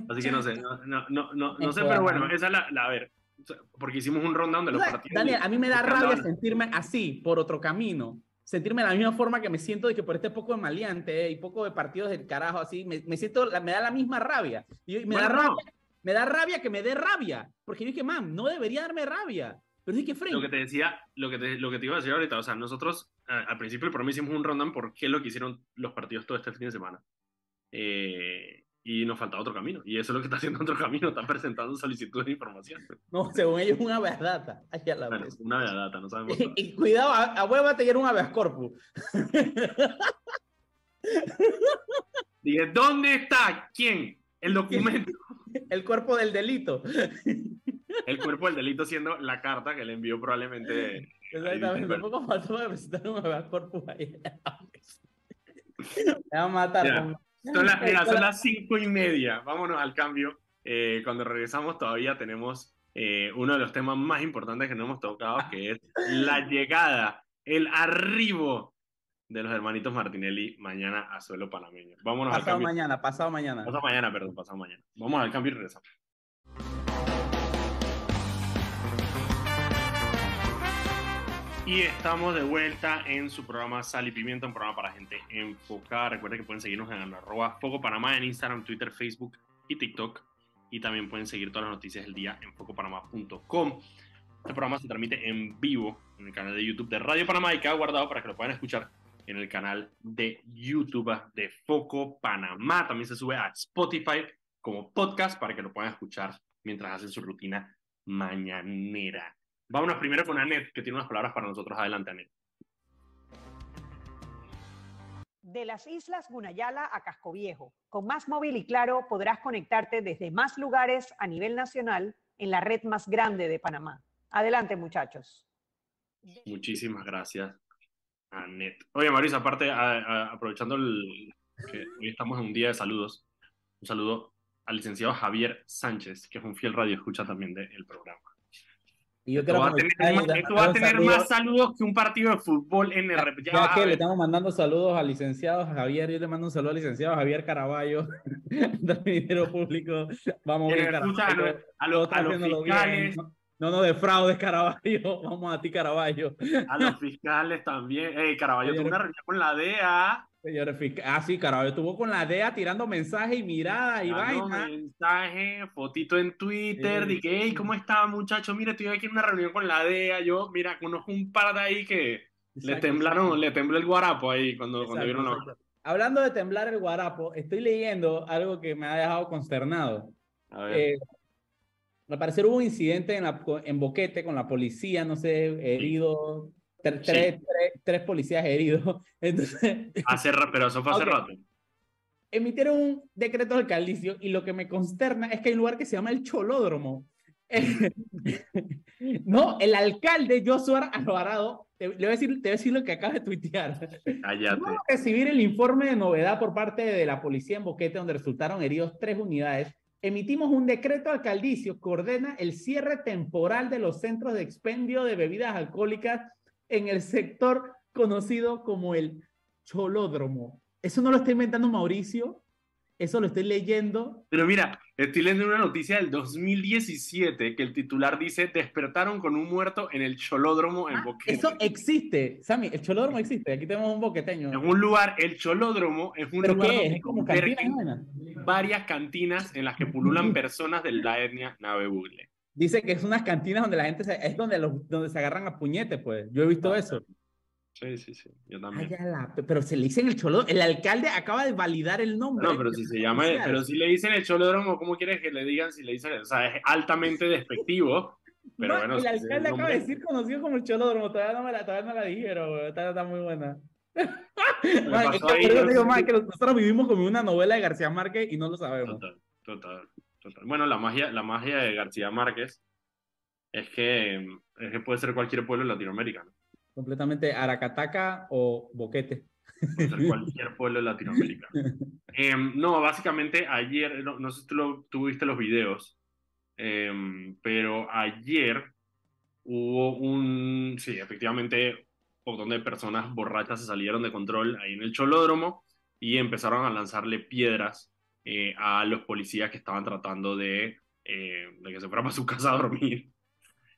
B: Así que no sé, no, no, no, no, sé, pero bueno, esa es la, la, a ver, porque hicimos un rundown de los partidos.
A: Daniel, a mí me da rabia sentirme así, por otro camino, sentirme de la misma forma que me siento de que por este poco de maleante y poco de partidos del carajo así, me, me siento, me da la misma rabia. Y me, da rabia me da rabia que me dé rabia, porque yo dije, mam, no debería darme rabia. Pero dije, Frank.
B: Lo que te decía, lo que te, lo que te iba a decir ahorita, o sea, nosotros al principio del programa hicimos un rundown por qué lo que hicieron los partidos todo este fin de semana. Eh, y nos falta otro camino. Y eso es lo que está haciendo otro camino, está presentando solicitudes de información.
A: No, según ellos, una verdad. La
B: bueno, una verdad, no sabemos.
A: y, cuidado, a, a huevo a tener un habeas corpus. [LAUGHS]
B: Dije, ¿dónde está? ¿Quién? El documento. [LAUGHS]
A: El cuerpo del delito.
B: El cuerpo del delito siendo la carta que le envió probablemente.
A: Exactamente, un poco faltó para presentar un habeas corpus ahí. [LAUGHS] Me va a matar.
B: Son, las, cinco y media. Vámonos al cambio. Eh, cuando regresamos todavía tenemos eh, uno de los temas más importantes que no hemos tocado, que es la llegada, el arribo de los hermanitos Martinelli mañana a suelo panameño. Vámonos
A: pasado
B: al cambio.
A: mañana, pasado mañana.
B: Pasado mañana, perdón, pasado mañana. Vamos al cambio y regresamos. Y estamos de vuelta en su programa Sal y Pimienta, un programa para gente enfocada. Recuerden que pueden seguirnos en arroba Foco Panamá en Instagram, Twitter, Facebook y TikTok. Y también pueden seguir todas las noticias del día en focopanamá.com. Este programa se transmite en vivo en el canal de YouTube de Radio Panamá y queda guardado para que lo puedan escuchar en el canal de YouTube de Foco Panamá. También se sube a Spotify como podcast para que lo puedan escuchar mientras hacen su rutina mañanera. Vámonos primero con Anet, que tiene unas palabras para nosotros. Adelante, Anet.
C: De las islas Gunayala a Casco Viejo. Con Más Móvil y Claro podrás conectarte desde más lugares a nivel nacional en la red más grande de Panamá. Adelante, muchachos.
B: Muchísimas gracias, Anet. Oye, Marisa, aparte, aprovechando el, que hoy estamos en un día de saludos, un saludo al licenciado Javier Sánchez, que es un fiel radio escucha también del programa. Y yo creo que esto va a tener más saludos que un partido de fútbol en el
A: ya, que le estamos mandando saludos al licenciado Javier, yo le mando un saludo al licenciado Javier Caraballo, [LAUGHS] del Dinero Público. Vamos a ver,
B: a, los, a los fiscales.
A: No, no, de fraudes, Caraballo. [LAUGHS] Vamos a ti, Caraballo.
B: A los fiscales también. Ey, Caraballo tuvo una reunión con la DEA.
A: Ah, sí, Caraballo estuvo con la DEA tirando mensajes y miradas y vaina.
B: mensaje, fotito en Twitter, que, hey, ¿cómo está, muchacho? Mira, estoy aquí en una reunión con la DEA. Yo, mira, conozco un par de ahí que le temblaron, le tembló el guarapo ahí cuando, cuando vieron la...
A: Hablando de temblar el guarapo, estoy leyendo algo que me ha dejado consternado. A ver. Eh, al parecer hubo un incidente en, la, en Boquete con la policía, no sé, herido, tres, policías heridos. [LAUGHS] Entonces,
B: hace, pero eso fue hace [LAUGHS] rato.
A: Emitieron un decreto alcaldicio y lo que me consterna es que hay un lugar que se llama el Cholódromo. [LAUGHS] no, el alcalde Josué Alvarado, te, le voy a decir, te voy a decir lo que acaba de tuitear.
B: Cállate.
A: A recibir el informe de novedad por parte de la policía en Boquete, donde resultaron heridos tres unidades. Emitimos un decreto alcaldicio que ordena el cierre temporal de los centros de expendio de bebidas alcohólicas en el sector conocido como el Cholódromo. Eso no lo está inventando Mauricio, eso lo estoy leyendo.
B: Pero mira, estoy leyendo una noticia del 2017 que el titular dice, despertaron con un muerto en el cholódromo en ah, Boquete.
A: Eso existe, Sammy, el cholódromo existe, aquí tenemos un boqueteño.
B: Es un lugar, el cholódromo es un lugar
A: qué? ¿Es como cantina,
B: varias cantinas en las que pululan [LAUGHS] personas de la etnia Navebugle.
A: Dice que es unas cantinas donde la gente se, es donde, los, donde se agarran a puñetes, pues. Yo he visto ah, eso.
B: Sí, sí, sí, yo también.
A: pero se le dicen el cholo, el alcalde acaba de validar el nombre.
B: No, pero si se llama, pero si le dicen el cholódromo, ¿cómo quieres que le digan si le dicen? O sea, es altamente despectivo. Pero bueno,
A: el alcalde acaba de decir conocido como el cholódromo, todavía no me la, todavía no la dijeron, está, está muy buena. [LAUGHS] nosotros vivimos como una novela de García Márquez y no lo sabemos.
B: Total, total, total. Bueno, la magia, la magia de García Márquez es que, es que puede ser cualquier pueblo en Latinoamérica, ¿no?
A: completamente Aracataca o Boquete.
B: cualquier pueblo de Latinoamérica. [LAUGHS] Em, no, básicamente ayer, no, sé si tú, lo, viste los videos, em, pero ayer hubo un, sí, efectivamente, un montón de personas borrachas se salieron de control ahí en el cholódromo y empezaron a lanzarle piedras eh, a los policías que estaban tratando de, eh, de que se fueran para su [LAUGHS] casa a dormir.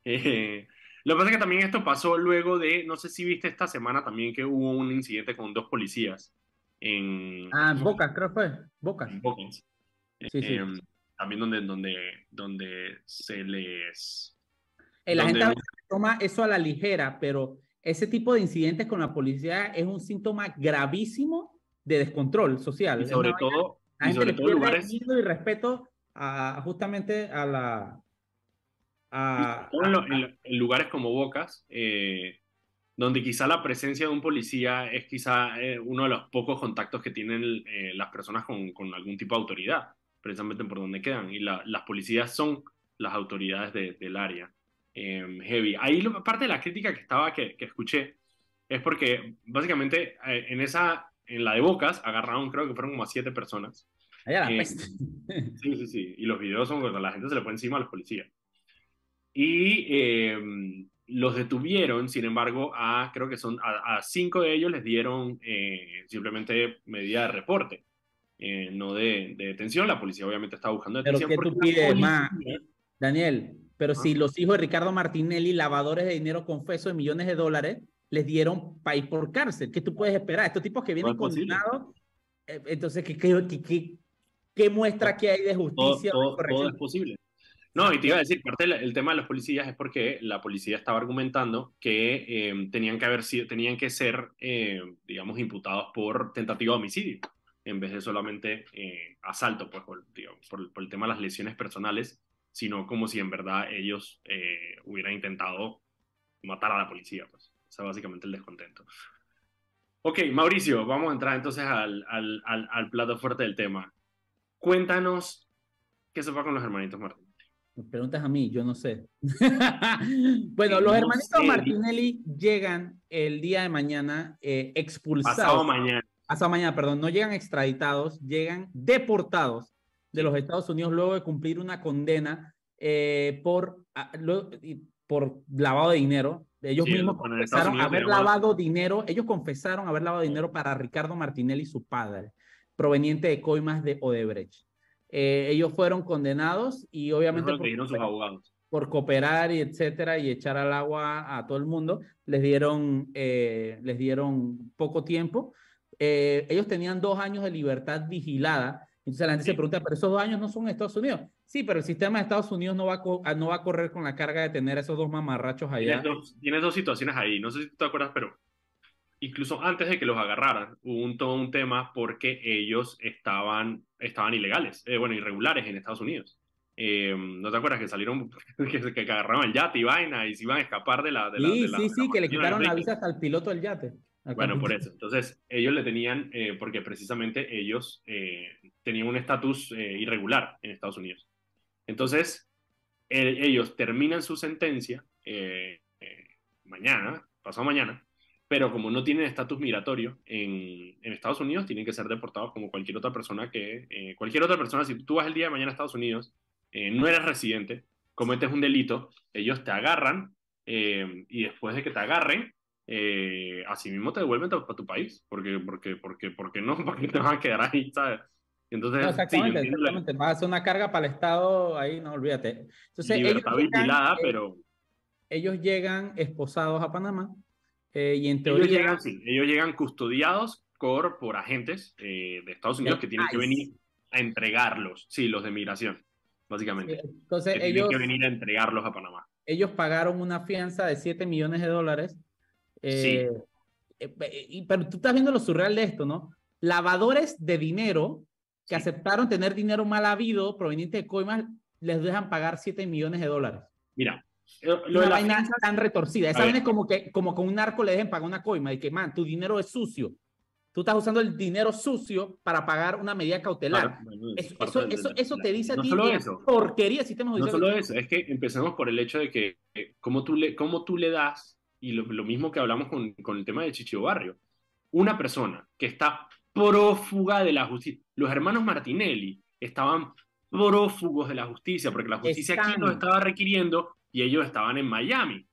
B: Eh, lo que pasa es que también esto pasó luego de, no sé si viste esta semana también que hubo un incidente con dos policías en...
A: Ah, en Boca, creo que fue. Boca. En
B: Bocas. Sí, sí. Em, también donde, donde, donde se les...
A: La gente toma eso a la ligera, pero ese tipo de incidentes con la policía es un síntoma gravísimo de descontrol social.
B: Y sobre todo, y sobre todo lugares...
A: Y respeto a, justamente a la,
B: en, lugares como Bocas, eh, donde quizá la presencia de un policía es quizá eh, uno de los pocos contactos que tienen eh, las personas con, con, algún tipo de autoridad, precisamente por donde quedan. Y las policías son las autoridades del área. Em, heavy. Ahí parte de la crítica que estaba, que, que escuché, es porque básicamente en esa, en la de Bocas, agarraron, creo que fueron como a siete personas. [LAUGHS] sí, sí, sí. Y los videos son cuando la gente se le pone encima a los policías y em, los detuvieron, sin embargo, a, creo que son, a, cinco de ellos les dieron eh, simplemente medida de reporte, eh, no de, detención. La policía obviamente está buscando detención.
A: Pero ¿qué tú pides más? Daniel, pero si los hijos de Ricardo Martinelli, lavadores de dinero confeso de millones de dólares, les dieron país por cárcel, ¿qué tú puedes esperar? Estos tipos que vienen condenados, eh, entonces, ¿qué, qué, qué, qué, muestra que hay de justicia?
B: todo, todo es posible. No, y te iba a decir, parte del tema de los policías es porque la policía estaba argumentando que em, tenían que haber sido, tenían que ser, em, digamos, imputados por tentativa de homicidio, en vez de solamente eh, asalto, pues, por, por, el tema de las lesiones personales, sino como si en verdad ellos eh, hubieran intentado matar a la policía, pues. O sea, básicamente el descontento. Ok, Mauricio, vamos a entrar entonces al, al, al, al plato fuerte del tema. Cuéntanos qué se fue con los hermanitos Martín
A: preguntas a mí, yo no sé. [LAUGHS] bueno, los hermanitos Martinelli llegan el día de mañana eh, expulsados.
B: Pasado mañana.
A: Pasado mañana, perdón, no llegan extraditados, llegan deportados de los Estados Unidos luego de cumplir una condena eh, por, por lavado de dinero. Ellos mismos confesaron haber lavado dinero, ellos confesaron haber lavado dinero para Ricardo Martinelli, su padre, proveniente de coimas de Odebrecht. Eh, ellos fueron condenados y obviamente por, cooperar y etcétera y echar al agua a todo el mundo, les dieron, eh, les dieron poco tiempo. Eh, ellos tenían dos años de libertad vigilada. Entonces la gente se pregunta, pero esos dos años no son en Estados Unidos. Sí, pero el sistema de Estados Unidos no va a, no va a correr con la carga de tener esos dos mamarrachos allá.
B: Tienes dos, situaciones ahí. No sé si tú te acuerdas, pero incluso antes de que los agarraran, hubo un, todo un tema porque ellos estaban, estaban ilegales, eh, bueno, irregulares en Estados Unidos. eh, ¿no te acuerdas que salieron, [LAUGHS] que, que, agarraron el yate y vaina y se iban a escapar de la... De
A: sí,
B: la,
A: sí, sí, que le quitaron la visa hasta el piloto del yate.
B: Bueno, por eso. Entonces, ellos le tenían, eh, porque precisamente ellos tenían un estatus irregular en Estados Unidos. Entonces, ellos terminan su sentencia mañana, pasado mañana, pero como no tienen estatus migratorio en, en, Estados Unidos, tienen que ser deportados como cualquier otra persona que, cualquier otra persona, si tú vas el día de mañana a Estados Unidos, no eres residente, cometes un delito, ellos te agarran y después de que te agarren, eh, así mismo te devuelven para tu país, porque, porque, porque, porque no, [LAUGHS] porque te van a quedar ahí, ¿sabes? Entonces,
A: exactamente, exactamente. Va a ser una carga para el Estado, ahí no olvídate. Entonces,
B: Libertad ellos vigilada, llegan, pero...
A: Ellos llegan esposados a Panamá eh, y en teoría...
B: Ellos llegan, sí, ellos llegan custodiados por, por agentes eh, de Estados Unidos que tienen que venir a entregarlos, sí, los de migración, básicamente.
A: Entonces,
B: que
A: ellos...
B: Tienen que venir a entregarlos a Panamá.
A: Ellos pagaron una fianza de 7 millones de dólares
B: sí.
A: Eh, eh, pero tú estás viendo lo surreal de esto, ¿no? Lavadores de dinero que sí. aceptaron tener dinero mal habido proveniente de coimas, les dejan pagar 7 millones de dólares.
B: Mira,
A: lo una de vaina fianza... tan retorcida. Esa vaina es como que, como con un narco le dejen pagar una coima y que, man, tu dinero es sucio. Tú estás usando el dinero sucio para pagar una medida cautelar. Claro, eso, eso, eso, eso, te dice
B: no
A: a ti
B: solo eso.
A: porquería sistema
B: No solo eso, es que empecemos por el hecho de que eh, cómo tú le, cómo tú le das y lo, lo, mismo que hablamos con, con el tema de Chichio Barrio. Una persona que está prófuga de la justicia. Los hermanos Martinelli estaban prófugos de la justicia, porque la justicia Están. aquí los estaba requiriendo y ellos estaban en Miami.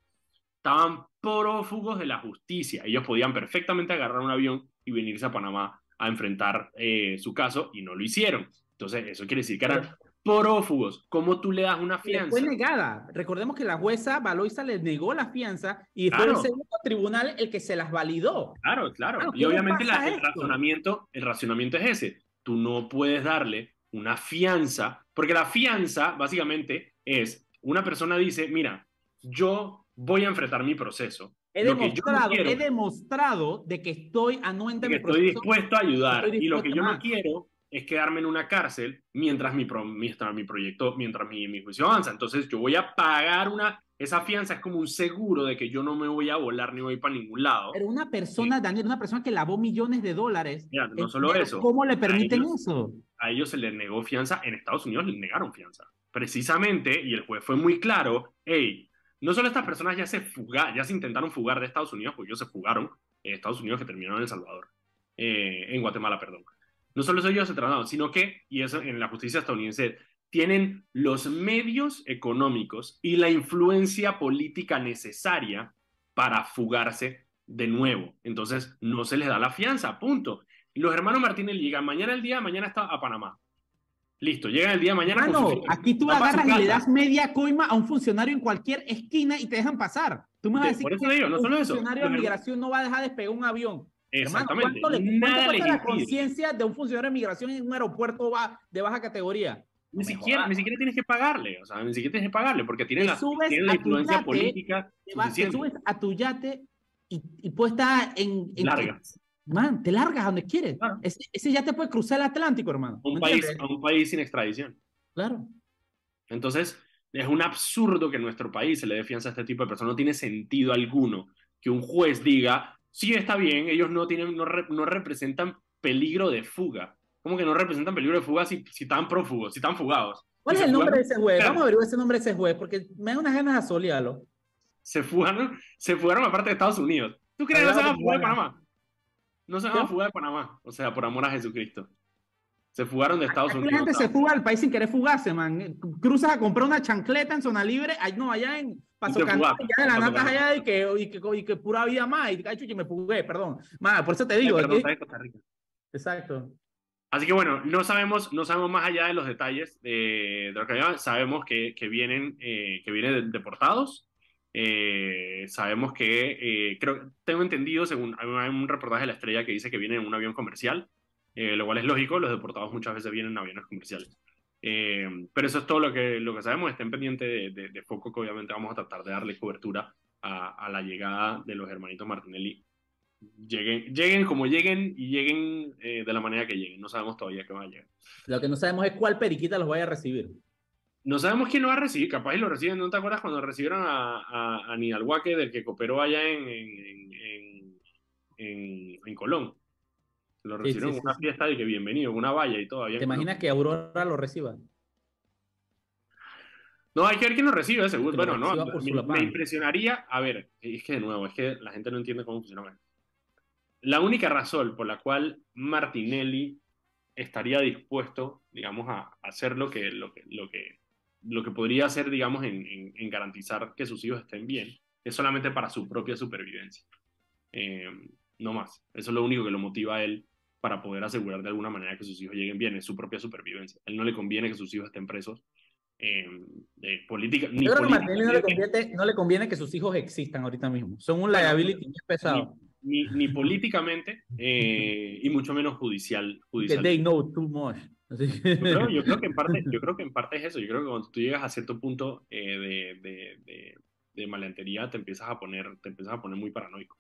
B: Estaban prófugos de la justicia. Ellos podían perfectamente agarrar un avión y venirse a Panamá a enfrentar eh, su caso y no lo hicieron. Entonces, eso quiere decir que eran prófugos. ¿Cómo tú le das una fianza?
A: Fue negada. Recordemos que la jueza Valoisa les negó la fianza y claro. fue el segundo tribunal el que se las validó.
B: Claro, claro. claro y obviamente la, el, razonamiento, el razonamiento es ese. Tú no puedes darle una fianza, porque la fianza básicamente es, una persona dice, mira, yo voy a enfrentar mi proceso.
A: He demostrado, quiero, he demostrado de que estoy anuente
B: que estoy dispuesto a ayudar. Dispuesto y lo que yo no quiero es quedarme en una cárcel mientras mi, pro, mientras mi proyecto, mientras mi, mi, juicio avanza. Entonces yo voy a pagar una, esa fianza es como un seguro de que yo no me voy a volar ni voy para ningún lado.
A: Pero una persona, sí. Daniel, una persona que lavó millones de dólares.
B: Mira, no solo eso.
A: ¿Cómo le permiten
B: a ellos,
A: eso?
B: A ellos se les negó fianza, en Estados Unidos les negaron fianza. Precisamente, y el juez fue muy claro, hey, no solo estas personas ya se ya se intentaron fugar de Estados Unidos, porque ellos se fugaron en Estados Unidos que terminaron en El Salvador, eh, en Guatemala, perdón no solo ellos se trataron, sino que, y eso en la justicia estadounidense, tienen los medios económicos y la influencia política necesaria para fugarse de nuevo. Entonces, no se les da la fianza, punto. Los hermanos Martínez llegan mañana el día, mañana está a Panamá. Listo, llegan el día de mañana.
A: Mano, aquí tú agarras y le das media coima a un funcionario en cualquier esquina y te dejan pasar. Tú me vas a decir
B: por eso digo, no solo
A: un
B: eso.
A: funcionario de migración no va a dejar despegar un avión.
B: Exactamente.
A: Hermano, ¿Cuánto le cuesta la conciencia de un funcionario de migración en un aeropuerto de baja categoría?
B: Ni siquiera, ni siquiera tienes que pagarle, o sea, ni siquiera tienes que pagarle, porque tiene la, tiene la influencia
A: yate,
B: política
A: te, vas, te, subes a tu yate y, y puedes estar en... en
B: Larga.
A: Man, te largas a donde quieres. Claro. Ese, ese, yate puede cruzar el Atlántico, hermano.
B: Un país, a un país sin extradición.
A: Claro.
B: Entonces, es un absurdo que en nuestro país se le dé fianza a este tipo de personas. No tiene sentido alguno que un juez diga, sí, está bien, ellos no, tienen, no, re, no representan peligro de fuga. ¿Cómo que no representan peligro de fuga si, si están prófugos, si están fugados?
A: ¿Cuál es el nombre fugan? de ese juez? Vamos a averiguar ese nombre de ese juez, porque me da unas ganas de asolearlo.
B: Se fugaron, se fugaron aparte de Estados Unidos. ¿Tú crees que no se van a fugar de Panamá? No se van a fugar de Panamá, o sea, por amor a Jesucristo. Se fugaron de Estados
A: Aquí
B: Unidos.
A: La gente se fuga al país sin querer fugarse, man. Cruzas a comprar una chancleta en zona libre, ay, no, allá en Paso Candela, ya en la nata allá y que, y, que, y que pura vida más. Y chuchi, me fugué, perdón. Man, por eso te digo.
B: Ay, perdón, aquí... Costa Rica.
A: Exacto.
B: Así que bueno, no sabemos, no sabemos más allá de los detalles de, de lo que había. Sabemos que, que vienen, eh, que vienen deportados. Eh, sabemos que, eh, creo, tengo entendido, según hay un reportaje de la estrella que dice que viene en un avión comercial, eh, lo cual es lógico, los deportados muchas veces vienen en aviones comerciales. Eh, pero eso es todo lo que, lo que sabemos, estén pendientes de, de, de, Foco, que obviamente vamos a tratar de darle cobertura a, a la llegada de los hermanitos Martinelli. Lleguen, lleguen como lleguen y lleguen eh, de la manera que lleguen, no sabemos todavía qué va a llegar.
A: Lo que no sabemos es cuál periquita los vaya a recibir.
B: No sabemos quién lo va a recibir, capaz y lo reciben, ¿no te acuerdas cuando recibieron a, a, a Nidalhuaque, del que cooperó allá en, en, en, en, en Colón? Lo recibieron en una fiesta de que bienvenido, una valla y todo.
A: ¿Te imaginas que Aurora lo reciba?
B: No, hay que ver quién lo recibe, seguro. Bueno, no, me, me, impresionaría. A ver, es que de nuevo, es que la gente no entiende cómo funciona. La única razón por la cual Martinelli estaría dispuesto, digamos, a hacer lo que, lo que, lo que, lo que podría hacer, digamos, en, en, garantizar que sus hijos estén bien, es solamente para su propia supervivencia. Eh, no más. Eso es lo único que lo motiva a él para poder asegurar de alguna manera que sus hijos lleguen bien, es su propia supervivencia. A él no le conviene que sus hijos estén presos eh, de política. Ni
A: Yo creo que a no le, conviene, no le conviene que sus hijos existan ahorita mismo. Son un liability muy pesado.
B: Ni, ni, políticamente eh, y mucho menos judicial. judicial.
A: they know too much.
B: Yo creo, yo creo, que en parte, [LAUGHS] yo creo que en parte es eso. Yo creo que cuando tú llegas a cierto punto eh, de, de, de, de, malentería, te empiezas a poner, te empiezas a poner muy paranoico.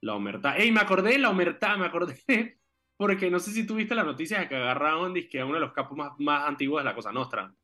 B: La omertá. ¡Ey, me acordé de la omertá! Me acordé. [LAUGHS] Porque no sé si tuviste la noticia de que agarraron que a uno de los capos más, más antiguos de la Cosa Nostra.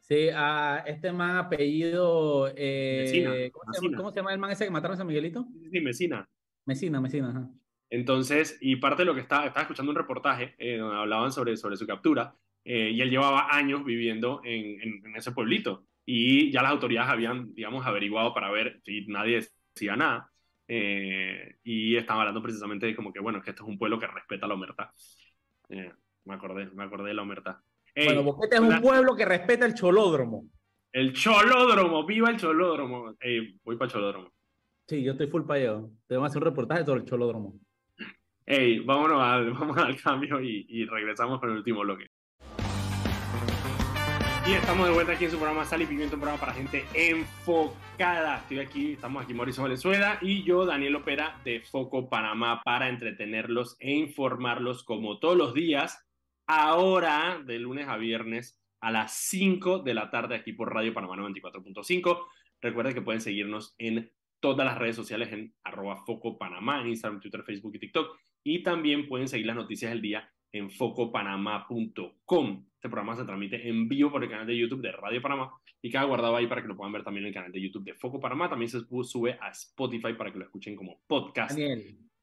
A: Sí, a este man apellido. Eh, ¿cómo, se llama, ¿cómo, se llama, el man ese que mataron a San Miguelito?
B: Sí, Mesina.
A: Mesina, Mesina, ajá.
B: Entonces, y parte de lo que estaba, estaba escuchando un reportaje eh, donde hablaban sobre, sobre su captura, eh, y él llevaba años viviendo en, en, ese pueblito, y ya las autoridades habían, digamos, averiguado para ver si nadie decía nada, eh, y estaban hablando precisamente de como que, bueno, que esto es un pueblo que respeta la omertá. me acordé, me acordé de la omertá
A: bueno, Boquete es un pueblo que respeta el cholódromo.
B: El cholódromo, viva el cholódromo. voy para el cholódromo.
A: Sí, yo estoy full para allá. Te vamos a hacer un reportaje sobre el cholódromo.
B: Ey, vámonos al, [LAUGHS] vamos al cambio y, y regresamos con el último bloque. Y estamos de vuelta aquí en su programa Sal y Pimiento, un programa para gente enfocada. Estoy aquí, estamos aquí Mauricio Valenzuela y yo, Daniel Opera, de Foco Panamá, para entretenerlos e informarlos como todos los días ahora de lunes a viernes a las 5 de la tarde aquí por Radio Panamá 94.5. Recuerden que pueden seguirnos en todas las redes sociales en arroba Foco Panamá, Instagram, Twitter, Facebook y TikTok. Y también pueden seguir las noticias del día en focopanamá.com. Este programa se transmite en vivo por el canal de YouTube de Radio Panamá y queda guardado ahí para que lo puedan ver también en el canal de YouTube de Foco Panamá. También se sube a Spotify para que lo escuchen como podcast.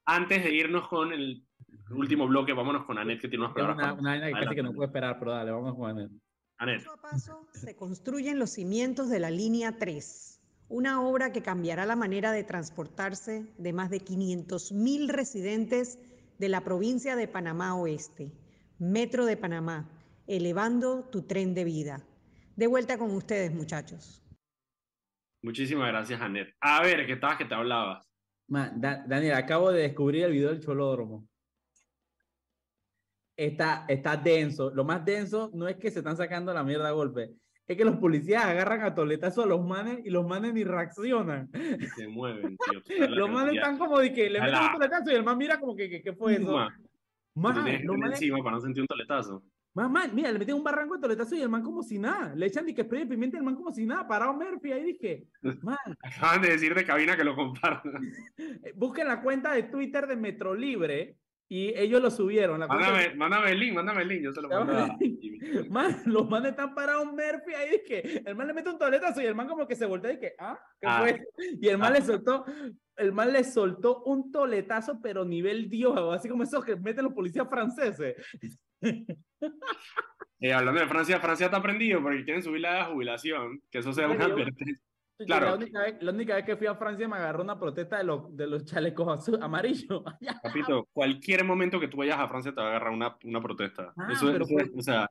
B: Antes de irnos con el último bloque, vámonos con Anet, que tiene unas palabras.
A: Una, una, casi que no puede esperar, pero dale, vamos con Anet.
C: Anet. Paso a paso se construyen los cimientos de la línea 3, una obra que cambiará la manera de transportarse de más de 500.000 residentes de la provincia de Panamá Oeste. Metro de Panamá, elevando tu tren de vida. De vuelta con ustedes, muchachos.
B: Muchísimas gracias, Anet. A ver, ¿qué estabas que te hablabas?
A: Daniel, acabo de descubrir el video del cholódromo está, está denso. Lo más denso no es que se están sacando la mierda a golpe, es que los policías agarran a toletazos a los manes y los manes ni reaccionan.
B: Se mueven, tío. [LAUGHS]
A: los manes están como de que le meten un toletazo y el man mira como que, ¿qué fue eso?
B: Más, los manes... encima para no sentir un toletazo.
A: Más mal, mira, le meten un barranco de toletazo y el man como si nada. Le echan de que spray de pimienta y el man como si nada. Parado Murphy, ahí dije, [LAUGHS] man.
B: Acaban de decir de cabina que lo compartan. [LAUGHS]
A: Busquen la cuenta de Twitter de Metro Libre y ellos lo subieron. La
B: mándame, mándame, el link, mándame el link, yo se lo mando. [LAUGHS]
A: Man, los manes están parados Murphy ahí, es que el man le mete un toletazo y el man como que se voltea y que, ah, ¿qué ah. fue? Y el man le ah. soltó, el man le soltó un toletazo, pero nivel Dios, así como esos que meten los policías franceses. [LAUGHS]
B: Eh, hablando de Francia, Francia está prendido porque quieren subir la jubilación, que eso sea una advertencia. Claro.
A: La única, vez, la única, vez, que fui a Francia me agarró una protesta de, los de los chalecos amarillos. [LAUGHS]
B: Capito, cualquier momento que tú vayas a Francia te va a agarrar una, una protesta. Ah, eso, eso fue, o sea,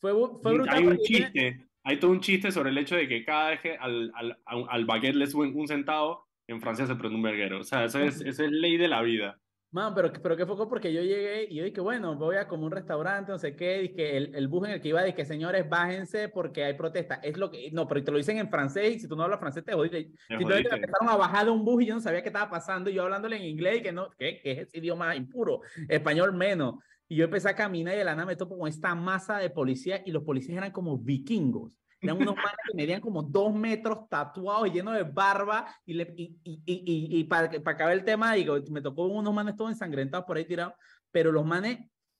A: fue, fue brutal.
B: Hay un chiste, hay todo un chiste sobre el hecho de que cada vez que al, al, al baguette le suben un centavo, en Francia se prende un verguero. O sea, eso es, eso es ley de la vida.
A: Man, pero, pero qué fue porque yo llegué y yo dije, bueno, voy a como un restaurante, no sé qué, dije, el, el bus en el que iba, que señores, bájense porque hay protesta. Es lo que, no, pero te lo dicen en francés y si tú no hablas francés te jodiste. Si tú empezaron a bajar de un bus y yo no sabía qué estaba pasando y yo hablándole en inglés y que no, que, que es ese idioma impuro, español menos. Y yo empecé a caminar y de la nada me topo con esta masa de policías y los policías eran como vikingos. Eran unos manes que medían como dos metros tatuados y llenos de barba. Y, le, y, y, y, y para, para acabar el tema, digo, me tocó unos manes todos ensangrentados por ahí tirados. Pero los manes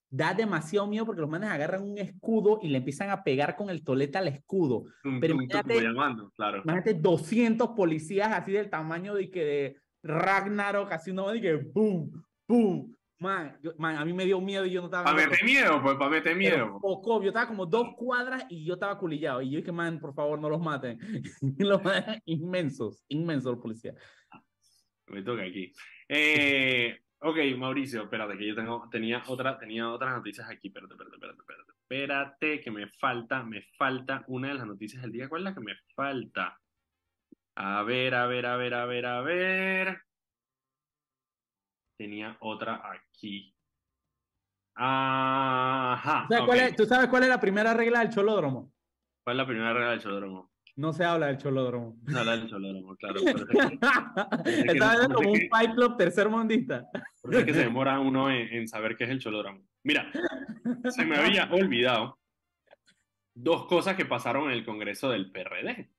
A: da demasiado miedo porque los manes agarran un escudo y le empiezan a pegar con el tolete al escudo. Pero imagínate,
B: llamando, claro.
A: imagínate 200 policías así del tamaño de que de Ragnarok, así no, y que boom, boom. Man, man, a mí me dio miedo y yo no estaba.
B: Para meter miedo, pues, para meter miedo.
A: Poco, yo estaba como dos cuadras y yo estaba culillado. Y yo dije, man, por favor, no los maten. [LAUGHS] los maten inmensos, inmensos los policías.
B: Me toca aquí. Eh, Ok, Mauricio, espérate, que yo tengo, tenía, otra, tenía otras noticias aquí. Espérate, espérate, espérate, espérate. Espérate, que me falta, me falta una de las noticias del día. ¿Cuál es la que me falta? A ver, a ver, a ver, a ver, a ver. Tenía otra aquí. Ajá.
A: ¿Tú sabes cuál es la primera regla del cholódromo?
B: ¿Cuál es la primera regla del cholódromo?
A: No se habla del cholódromo.
B: No se habla del cholódromo, claro. [LAUGHS]
A: Está como un Fight Club tercer mundista.
B: Porque es que se demora uno en, saber qué es el cholódromo. Mira, se me había olvidado dos cosas que pasaron en el Congreso del PRD,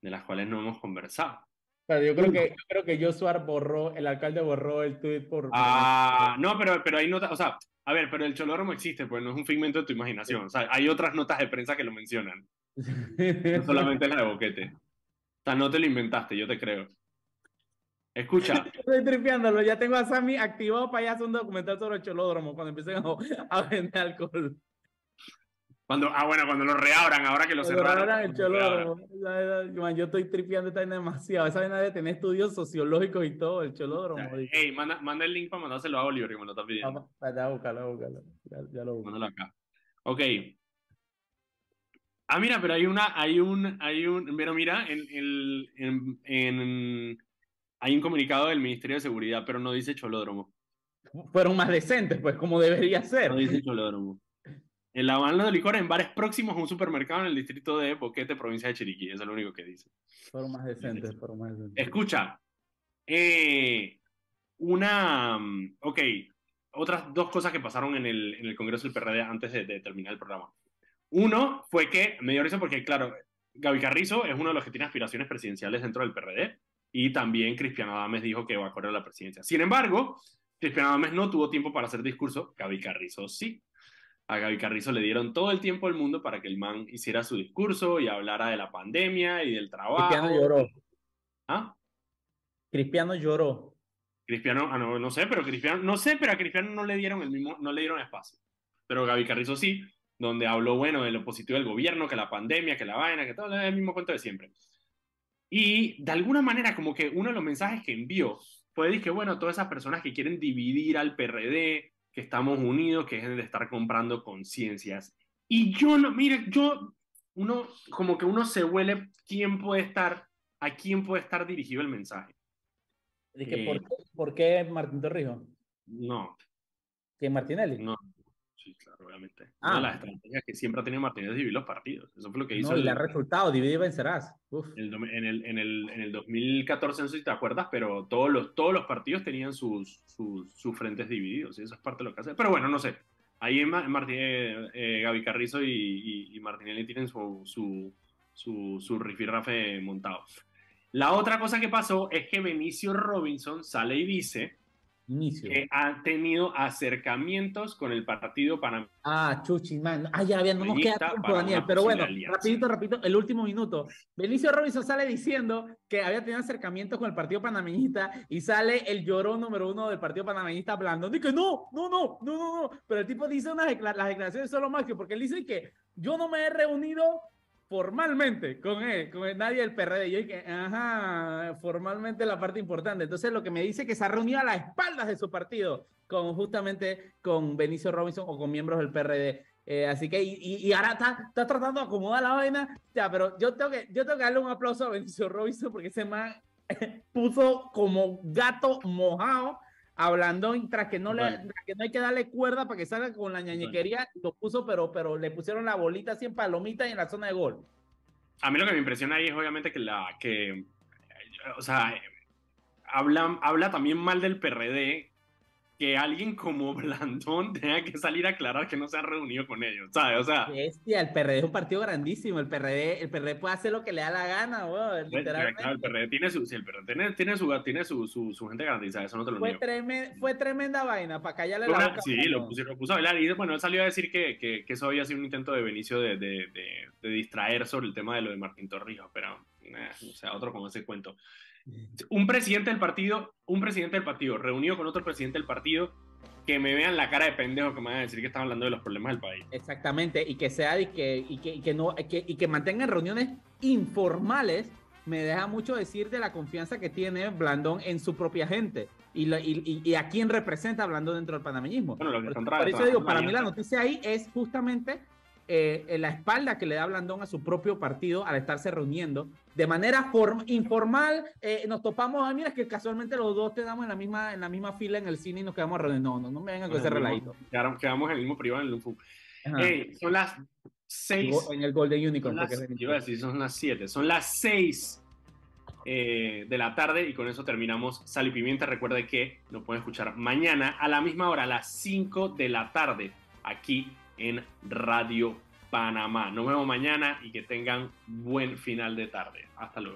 B: de las cuales no hemos conversado.
A: Pero yo creo que, yo creo que Joshua borró, el alcalde borró el tweet por...
B: Ah, no, pero, pero hay notas, o sea, a ver, pero el cholódromo existe, pues no es un figmento de tu imaginación. O sea, hay otras notas de prensa que lo mencionan. No solamente la de boquete. O sea, no te lo inventaste, yo te creo. Escucha. [LAUGHS]
A: Estoy tripeándolo, ya tengo a Sammy activado para hacer un documental sobre el cholódromo cuando empiecen a, vender alcohol.
B: Cuando, ah, bueno, cuando lo reabran, ahora que lo cerraron.
A: el cholódromo. yo estoy tripeando esta demasiado. Esa vaina de tener estudios sociológicos y todo, el cholódromo.
B: Ey, manda, manda el link para mandárselo a Oliver, que me lo está pidiendo.
A: Ya, búscalo, búscalo. Ya, ya lo
B: busco. Mándalo acá. Ok, Ah, mira, pero hay una, hay un, hay un, pero mira, en, el, en, en, hay un comunicado del Ministerio de Seguridad, pero no dice cholódromo.
A: Fueron más decentes, pues, como debería ser.
B: No dice cholódromo. En la banda de licor en bares próximos a un supermercado en el distrito de Boquete, provincia de Chiriquí. Eso es lo único que dice.
A: Más decentes, más decentes.
B: Escucha, eh, una, ok, otras dos cosas que pasaron en el, en el Congreso del PRD antes de, de terminar el programa. Uno fue que me dio risa porque, claro, Gaby Carrizo es uno de los que tiene aspiraciones presidenciales dentro del PRD y también Cristiano Adames dijo que va a correr la presidencia. Sin embargo, Cristiano Adames no tuvo tiempo para hacer discurso, Gaby Carrizo sí. A Gaby Carrizo le dieron todo el tiempo del mundo para que el man hiciera su discurso y hablara de la pandemia y del trabajo.
A: Cristiano lloró.
B: ¿Ah?
A: Cristiano lloró.
B: Cristiano, ah, no, no sé, pero Cristiano, no sé, pero a Cristiano no le dieron el mismo, no le dieron espacio. Pero Gaby Carrizo sí donde habló, bueno, de lo positivo del gobierno, que la pandemia, que la vaina, que todo el mismo cuento de siempre. Y de alguna manera, como que uno de los mensajes que envió fue que, bueno, todas esas personas que quieren dividir al PRD, que estamos unidos, que dejen de estar comprando conciencias. Y yo no, mire, yo, uno, como que uno se huele quién puede estar, a quién puede estar dirigido el mensaje.
A: ¿De que por, eh, ¿Por qué Martín Torrijos?
B: No.
A: ¿Que Martinelli?
B: No, Sí, claro, obviamente. Ah. Una de las estrategias que siempre ha tenido Martínez es dividir los partidos. Eso fue lo que hizo.
A: No, y le ha resultado, divide y vencerás.
B: En, el, en, el, en el 2014, no sé si te acuerdas, pero todos los, todos los partidos tenían sus, sus, sus frentes divididos, y eso es parte de lo que hace. Pero bueno, no sé. Ahí en Martínez, eh, Gaby Carrizo y, y, Martinelli tienen su, su, su, su rifirrafe montado. La otra cosa que pasó es que Benicio Robinson sale y dice
A: Inicio.
B: que ha tenido acercamientos con el partido panameñista.
A: Ah, chuchi, man. Ah, ya, bien, no nos queda tiempo, Daniel. Pero bueno, rapidito, rapidito, el último minuto. Benicio Robinson sale diciendo que había tenido acercamientos con el partido panameñista y sale el llorón número uno del partido panameñista hablando. Dice que no, no, no, no, no, no. Pero el tipo dice unas las declaraciones solo más que porque él dice que yo no me he reunido formalmente con él, con nadie del PRD. Yo dije, ajá, formalmente la parte importante. Entonces lo que me dice que se ha reunido a las espaldas de su partido, con justamente con Benicio Robinson o con miembros del PRD. Eh, así que, y, y, ahora está, está, tratando de acomodar la vaina. Ya, pero yo tengo, yo tengo que darle un aplauso a Benicio Robinson porque ese man [LAUGHS] puso como gato mojado hablando tras que no le que no hay que darle cuerda para que salga con la ñañequería, lo puso, pero, pero le pusieron la bolita así en palomita y en la zona de gol.
B: A mí lo que me impresiona ahí es obviamente que la que o sea, habla, habla también mal del PRD que alguien como Blandón tenga que salir a aclarar que no se ha reunido con ellos, ¿sabes? O sea...
A: Bestia, el PRD es un partido grandísimo, el PRD, el PRD puede hacer lo que le da la gana, weón, literalmente.
B: Claro, el PRD tiene su, sí, el PRD tiene, tiene, su, tiene su, su, su gente garantizada, eso no te lo
A: fue
B: niego.
A: Tremenda, fue tremenda vaina, para callarle
B: Una-
A: la boca.
B: sí, lo, puso, lo puso a bailar y bueno, él salió a decir que, que, que eso había sido un intento de Benicio de, de, de, de distraer sobre el tema de lo de Martín Torrijos, pero, eh, o sea, otro con ese cuento. Un presidente del partido, un presidente del partido reunido con otro presidente del partido, que me vean la cara de pendejo que me van a decir que están hablando de los problemas del país.
A: Exactamente, y que sea y que, y que, y que no, que, y que mantengan reuniones informales, me deja mucho decir de la confianza que tiene Blandón en su propia gente y, y, y- a quién representa Blandón dentro del panameñismo.
B: Bueno, lo que
A: Por, por eso digo, para mí la noticia ahí es justamente eh, en la espalda que le da Blandón a su propio partido al estarse reuniendo de manera form- informal. eh, nos topamos, ah, mira, es que casualmente los dos te damos en la misma, en la misma fila en el cine y nos quedamos reunidos. No, no, no me vengan con ese relajito.
B: Quedamos en el mismo privado en el UFU.
A: Ajá.
B: Ey, son las seis.
A: en el Golden Unicorn.
B: Son las,
A: porque es-
B: iba a decir, son las 7, son las 6 de la tarde y con eso terminamos Sal y Pimienta. Recuerde que lo pueden escuchar mañana a la misma hora, a las 5 de la tarde, aquí en Radio Panamá. Nos vemos mañana y que tengan buen final de tarde. Hasta luego.